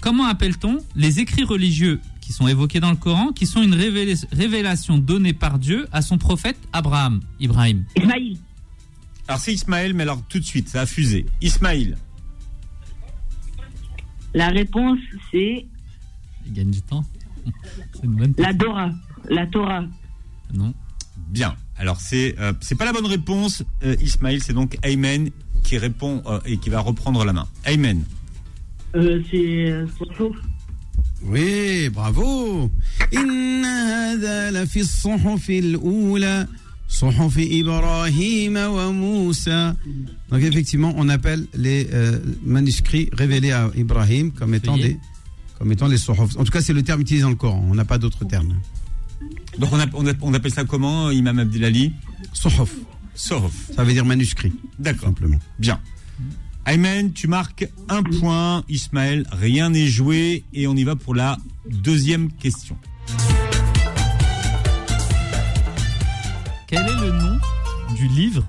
Comment appelle-t-on les écrits religieux qui sont évoqués dans le Coran, qui sont une révéla- révélation donnée par Dieu à son prophète Abraham, Ibrahim? Ismaïl. Alors c'est Ismaël, mais alors tout de suite, ça a fusé. Ismaël. La réponse, c'est Il gagne du temps. [LAUGHS] C'est une bonne la Dora. La Torah. Non. Bien. Alors c'est euh, pas la bonne réponse, euh, C'est donc Aymen qui répond euh, et qui va reprendre la main. Aymen. Euh, c'est euh, Oui, bravo. Donc effectivement, on appelle les manuscrits révélés à Ibrahim comme étant des comme étant les sohofs. En tout cas, c'est le terme utilisé dans le Coran. On n'a pas d'autres termes. Donc on, a- on a- on appelle ça comment, Imam Abdelali? Sohuf. Sohuf. Ça veut dire manuscrit. D'accord. Bien. Aymen, tu marques un point. Ismaël, rien n'est joué. Et on y va pour la deuxième question. Quel est le nom du livre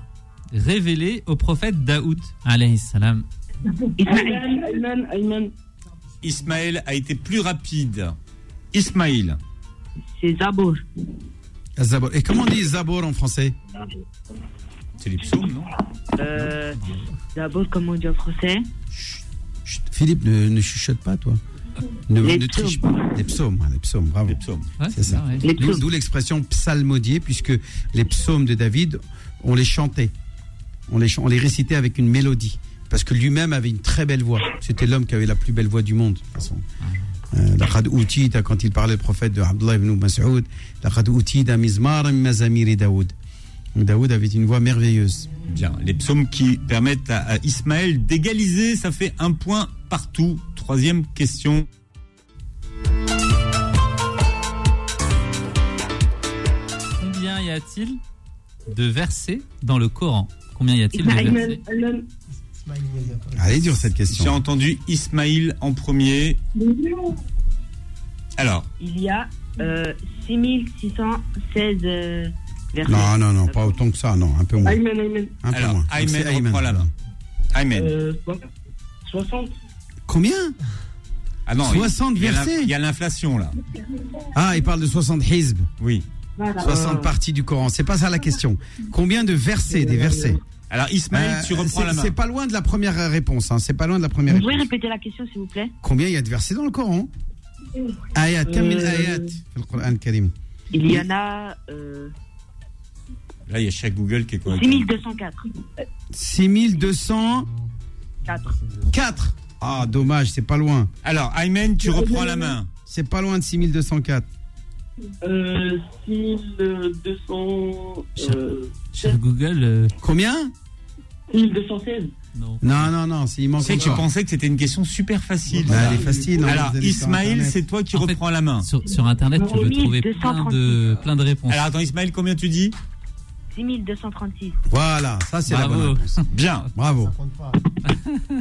révélé au prophète Daoud alayhi salam? Ayman, Ayman. Ismaël a été plus rapide. Ismaël. C'est Zabor. Zabor. Et comment on dit Zabor en français C'est les psaumes, non Euh, Zabor, comment on dit en français Philippe, ne, ne chuchote pas, toi. Ne, Les ne triche pas. psaumes. Les psaumes, hein, les psaumes, bravo. Ouais, c'est ça. ça, ouais. Les D'où psaumes. d'où l'expression psalmodier, puisque les psaumes de David, on les chantait. On les, on les récitait avec une mélodie. Parce que lui-même avait une très belle voix. C'était l'homme qui avait la plus belle voix du monde, de toute façon. Euh, لقد أوتيت, quand il parlait le prophète de Abdullah ibn Mas'ud, لقد أوتيت مزمارا من مزامير داود. Donc Daoud avait une voix merveilleuse. Bien. Les psaumes qui permettent à, à Ismaël d'égaliser. Ça fait un point partout. Troisième question. Combien y a-t-il de versets dans le Coran Combien y a-t-il de Ayman, versets Ayman. Allez, dur cette question. J'ai entendu Ismaël en premier. Alors, Il y a euh, 6616 euh, versets. Non, non, non, pas autant que ça, non, un peu moins. Ayman, Ayman. Un peu alors moins. Aymen C'est Ayman, reprend la alors. main. Aymen. Euh, 60. Combien? Ah non, 60 il y a l'in- versets? Il y a l'inflation là. Ah, il parle de 60 hizb. Oui. 60 parties du Coran. C'est pas ça la question. Combien de versets, des versets? Alors Ismaël, euh, tu reprends la main. C'est pas loin de la première réponse. Hein. C'est pas loin de la première. Vous réponse. pouvez répéter la question, s'il vous plaît? Combien il y a de versets dans le Coran? Euh, ayat, euh, ayat le Coran Il y en a. Là, il y a chaque Google qui est quoi 6204. 6204. 4. Ah, dommage, c'est pas loin. Alors, Ayman, tu reprends la main. C'est pas loin de 6204. Euh, 6200. Euh, Cher Google. euh, Combien? 6216. non. Non, non, non, il manque Tu sais que tu encore. pensais que c'était une question super facile. Bah, elle est facile. hein, Alors, vous allez sur Ismaël, Internet. c'est toi qui En fait, reprends la main. Sur, sur Internet, tu peux trouver plein de, plein de réponses. Alors, attends, Ismaël, combien tu dis? 6236. Voilà, ça c'est la bonne réponse. Bien. Bravo.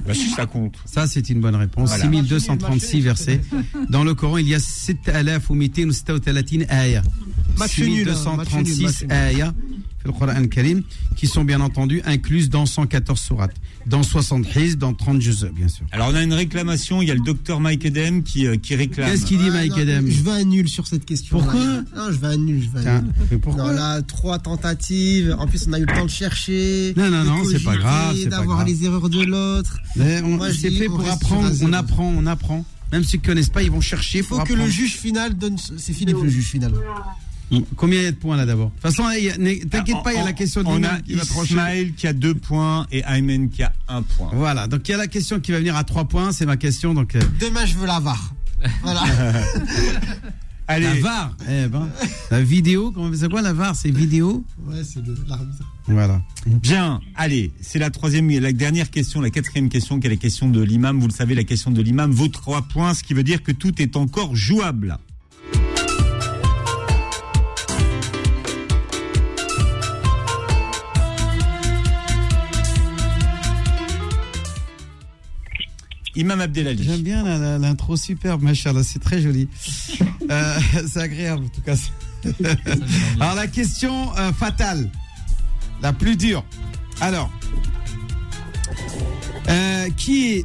Bah, si ça compte. Ça, c'est une bonne réponse. Voilà. 6236 versets. Dans le Coran, il y a 6236 ayats. 6236 ayats eh, le Coran Karim, qui sont bien entendu incluses dans 114 sourates, dans 60 hizb, dans 30 juzeux, bien sûr. Alors on a une réclamation, il y a le docteur Mike Edem qui, euh, qui réclame. Qu'est-ce qu'il dit ah, Mike Edem Je vais à sur cette question. Pourquoi. Non, je vais à nul, je vais à nul. Mais pourquoi non, là, trois tentatives, en plus on a eu le temps de chercher. Non, non, non, c'est pas grave. D'avoir les erreurs de l'autre. Mais C'est fait pour apprendre, on apprend, on apprend. Même ceux qui ne connaissent pas, ils vont chercher. Il faut que le juge final donne. C'est Philippe le juge final. Combien il y a de points là d'abord De toute façon, il y a- n'est- t'inquiète pas, il y a la question de On a. Ismaël qui a deux points et Aymen qui a un point. Voilà, donc il y a la question qui va venir à 3 points, c'est ma question. Donc, euh, Demain, je veux la VAR. Voilà. [LAUGHS] Allez. La VAR, eh ben, la vidéo, comment c'est quoi la VAR C'est vidéo Ouais, c'est l'arbitre. Voilà. Bien, allez, c'est la troisième, la dernière question, la quatrième question, qui est la question de l'imam. Vous le savez, la question de l'imam vaut trois points, ce qui veut dire que tout est encore jouable. Imam Abdelali. J'aime bien l'intro superbe, machallah, c'est très joli. [LAUGHS] Euh, c'est agréable en tout cas. [LAUGHS] Alors la question euh, fatale, la plus dure. Alors, euh, qui est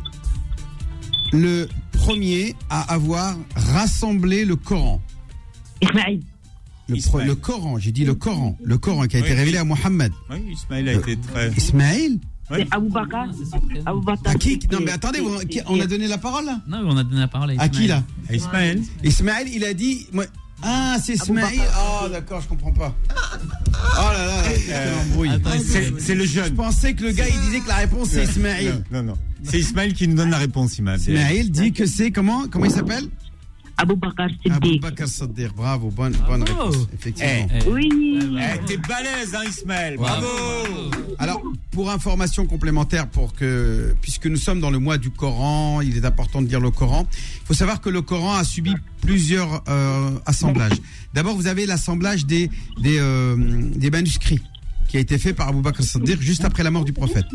le premier à avoir rassemblé le Coran? Ismaïl. Le, pro- le Coran, j'ai dit le Coran, le Coran qui a été révélé à Mohammed. Oui, Ismaël a été très. Ismaël C'est Abou Bakar. Abou Bakar. À qui? Non mais attendez, on a donné la parole là? Non, on a donné la parole à À qui là? À Ismaël. Ismaël, il a dit. moi- Ah, c'est Ismaël. Oh, d'accord, je comprends pas. Oh là là, embrouille. C'est c'est le jeune. Je pensais que le gars, il disait que la réponse c'est Ismaël. Non, non, non. C'est Ismaël qui nous donne la réponse, Imam. Ismaël dit que c'est comment Comment il s'appelle? Abou Bakar Abou Bakr Saddiq. Bravo, bonne, bonne réponse. Effectivement. Eh, Oui. eh, T'es balèze, hein, Ismaël. Bravo. Alors, pour information complémentaire, pour que, puisque nous sommes dans le mois du Coran, il est important de lire le Coran. Il faut savoir que le Coran a subi plusieurs euh, assemblages. D'abord, vous avez l'assemblage des, des, euh, des manuscrits qui a été fait par Abu Bakr Siddiq juste après la mort du prophète.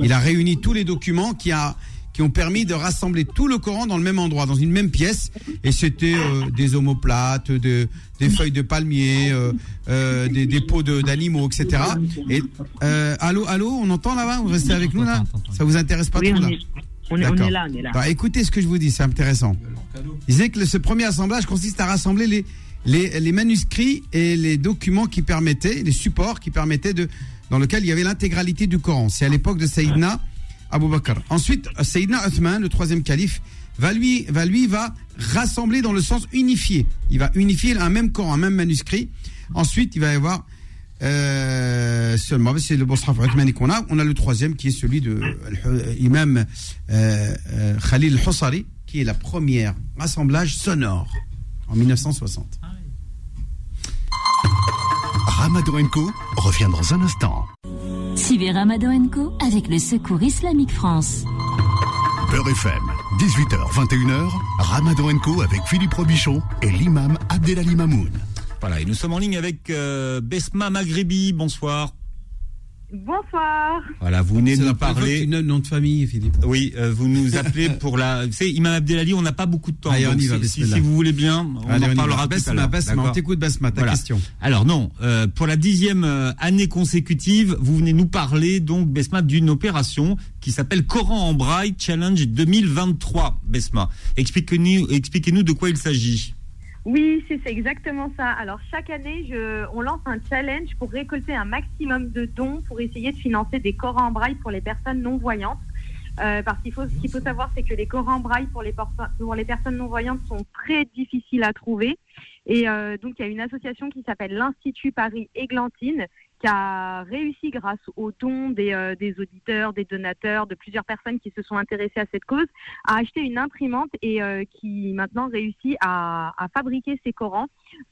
Il a réuni tous les documents qui a qui ont permis de rassembler tout le Coran dans le même endroit, dans une même pièce. Et c'était euh, des omoplates, de, des feuilles de palmier, euh, euh, des, des peaux de- d'animaux, etc. Et euh, allô, allô, on entend là-bas? Vous restez avec nous là? Ça vous intéresse pas Oui, trop là? on est- on D'accord. est là, on est là. Bah, écoutez ce que je vous dis, c'est intéressant. Il disait que ce premier assemblage consiste à rassembler les, les, les manuscrits et les documents qui permettaient, les supports qui permettaient de, dans lequel il y avait l'intégralité du Coran. C'est à l'époque de Saïdna Abu Bakr. Ensuite, Saïdna Uthman, le troisième calife, va lui, va lui, va rassembler dans le sens unifié. Il va unifier un même Coran, un même manuscrit. Ensuite, il va y avoir euh, seulement, c'est le Bosraf Uthmani qu'on a. On a le troisième qui est celui de euh, l'imam euh, euh, Khalil Hussari, qui est la première assemblage sonore en 1960. Ramadan revient dans un instant. Suivez Ramadan Co avec le Secours Islamique France. Beurre FM, 18h, 21h, Ramadan Co avec Philippe Robichon et l'imam Abdelali Mamoun. Voilà, et nous sommes en ligne avec euh, Besma Maghrebi. Bonsoir. Bonsoir. Voilà, vous venez de C'est nous parler. nom de famille, Philippe. Oui, euh, vous nous appelez [LAUGHS] pour la. Savez, Imam Abdelali, on n'a pas beaucoup de temps. Allez, on y va, si, si, vous voulez bien, on Allez, en parlera tout à Basma, l'heure. Basma, on t'écoute, Basma, ta Voilà. question. Alors non, euh, pour la dixième euh, année consécutive, vous venez nous parler donc Besma d'une opération qui s'appelle Coran en braille Challenge 2023. Besma, expliquez-nous, expliquez-nous de quoi il s'agit. Oui, c'est exactement ça. Alors chaque année, je, on lance un challenge pour récolter un maximum de dons pour essayer de financer des Corans en braille pour les personnes non voyantes. Euh, parce qu'il faut, ce qu'il faut savoir, c'est que les Corans en braille pour les, pour les personnes non voyantes sont très difficiles à trouver. Et euh, donc il y a une association qui s'appelle l'Institut Paris Églantine qui a réussi grâce aux dons des, euh, des auditeurs, des donateurs, de plusieurs personnes qui se sont intéressées à cette cause, à acheter une imprimante et euh, qui maintenant réussit à, à fabriquer ces Corans.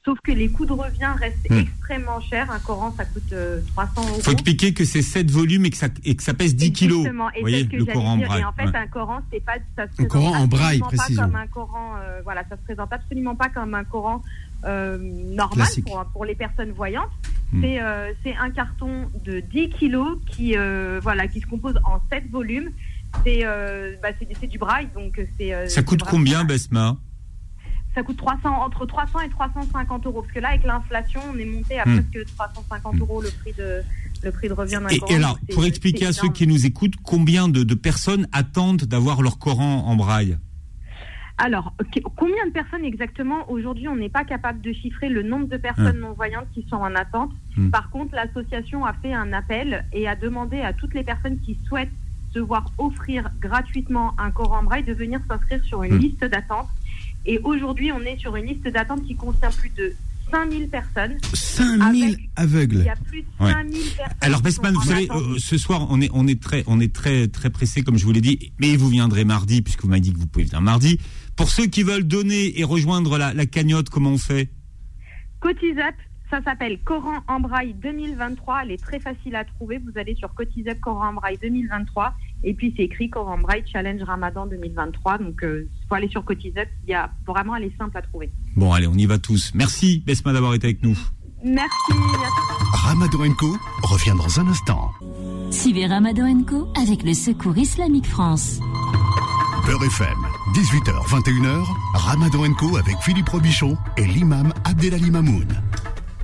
Sauf que les coûts de revient restent Hmm. extrêmement chers. Un Coran, ça coûte euh, 300 euros. Il faut expliquer que c'est 7 volumes et que ça, et que ça pèse 10 kilos. Exactement. Et voyez, c'est ce que le Coran en dire. braille. Et en fait, Ouais. un Coran, c'est pas, ça se Un Coran en braille, pas comme un Coran, euh, voilà, ça se présente absolument pas comme un Coran euh, normal pour, pour les personnes voyantes. Hmm. C'est euh, c'est un carton de 10 kilos qui, euh, voilà, qui se compose en 7 volumes. C'est euh, bah, c'est- c'est du braille, donc c'est. Ça coûte combien, Besma? Ça coûte 300, entre 300 et 350 euros. Parce que là, avec l'inflation, on est monté à Hmm. presque 350 euros le prix de, le prix de revient d'un et, Coran. et alors, pour expliquer à ceux qui nous écoutent, combien de, de personnes attendent d'avoir leur Coran en braille? Alors, combien de personnes exactement Aujourd'hui, on n'est pas capable de chiffrer le nombre de personnes non-voyantes qui sont en attente. Hmm. Par contre, l'association a fait un appel et a demandé à toutes les personnes qui souhaitent se voir offrir gratuitement un Coran en braille de venir s'inscrire sur une Hmm. liste d'attente. Et aujourd'hui, on est sur une liste d'attente qui contient plus de 5000 personnes. 5000 aveugles. Il y a plus de Ouais. 5000 personnes. Alors Besman, vous savez, euh, ce soir on est on est très on est très très pressé comme je vous l'ai dit, mais vous viendrez mardi puisque vous m'avez dit que vous pouvez venir mardi. Pour ceux qui veulent donner et rejoindre la, la cagnotte, comment on fait? Cotisup, ça s'appelle Coran en braille 2023. Elle est très facile à trouver. Vous allez sur Cotisup Coran en braille 2023 et puis c'est écrit Coran en braille Challenge Ramadan 2023. Donc il faut aller sur Cotisup. Il y a vraiment, elle est simple à trouver. Bon allez, on y va tous. Merci Besma d'avoir été avec nous. Merci. Ramadan Co revient dans un instant. Suivez Ramadan Co avec le Secours Islamique France. Beurre Beurre FM. 18h, 21h, Ramadan Co avec Philippe Robichon et l'imam Abdelali Mamoun.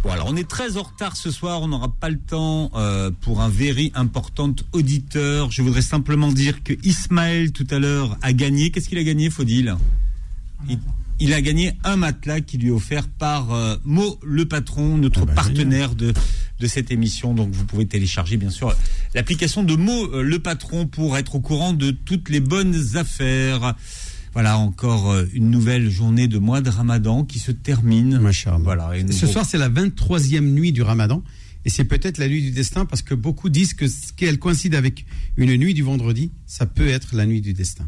Bon, alors on est très en retard ce soir, on n'aura pas le temps euh, pour un very important auditeur. Je voudrais simplement dire que Ismaël tout à l'heure a gagné. Qu'est-ce qu'il a gagné, Faudil? Il, il a gagné un matelas qui lui est offert par euh, Mo le patron, notre partenaire de, de cette émission. Donc vous pouvez télécharger bien sûr l'application de Mo euh, le patron pour être au courant de toutes les bonnes affaires. Voilà encore euh, une nouvelle journée de mois de Ramadan qui se termine. Voilà. et Ce soir, c'est la 23e nuit du ramadan. Et c'est peut-être la nuit du destin parce que beaucoup disent que ce qu'elle coïncide avec une nuit du vendredi, ça peut être la nuit du destin.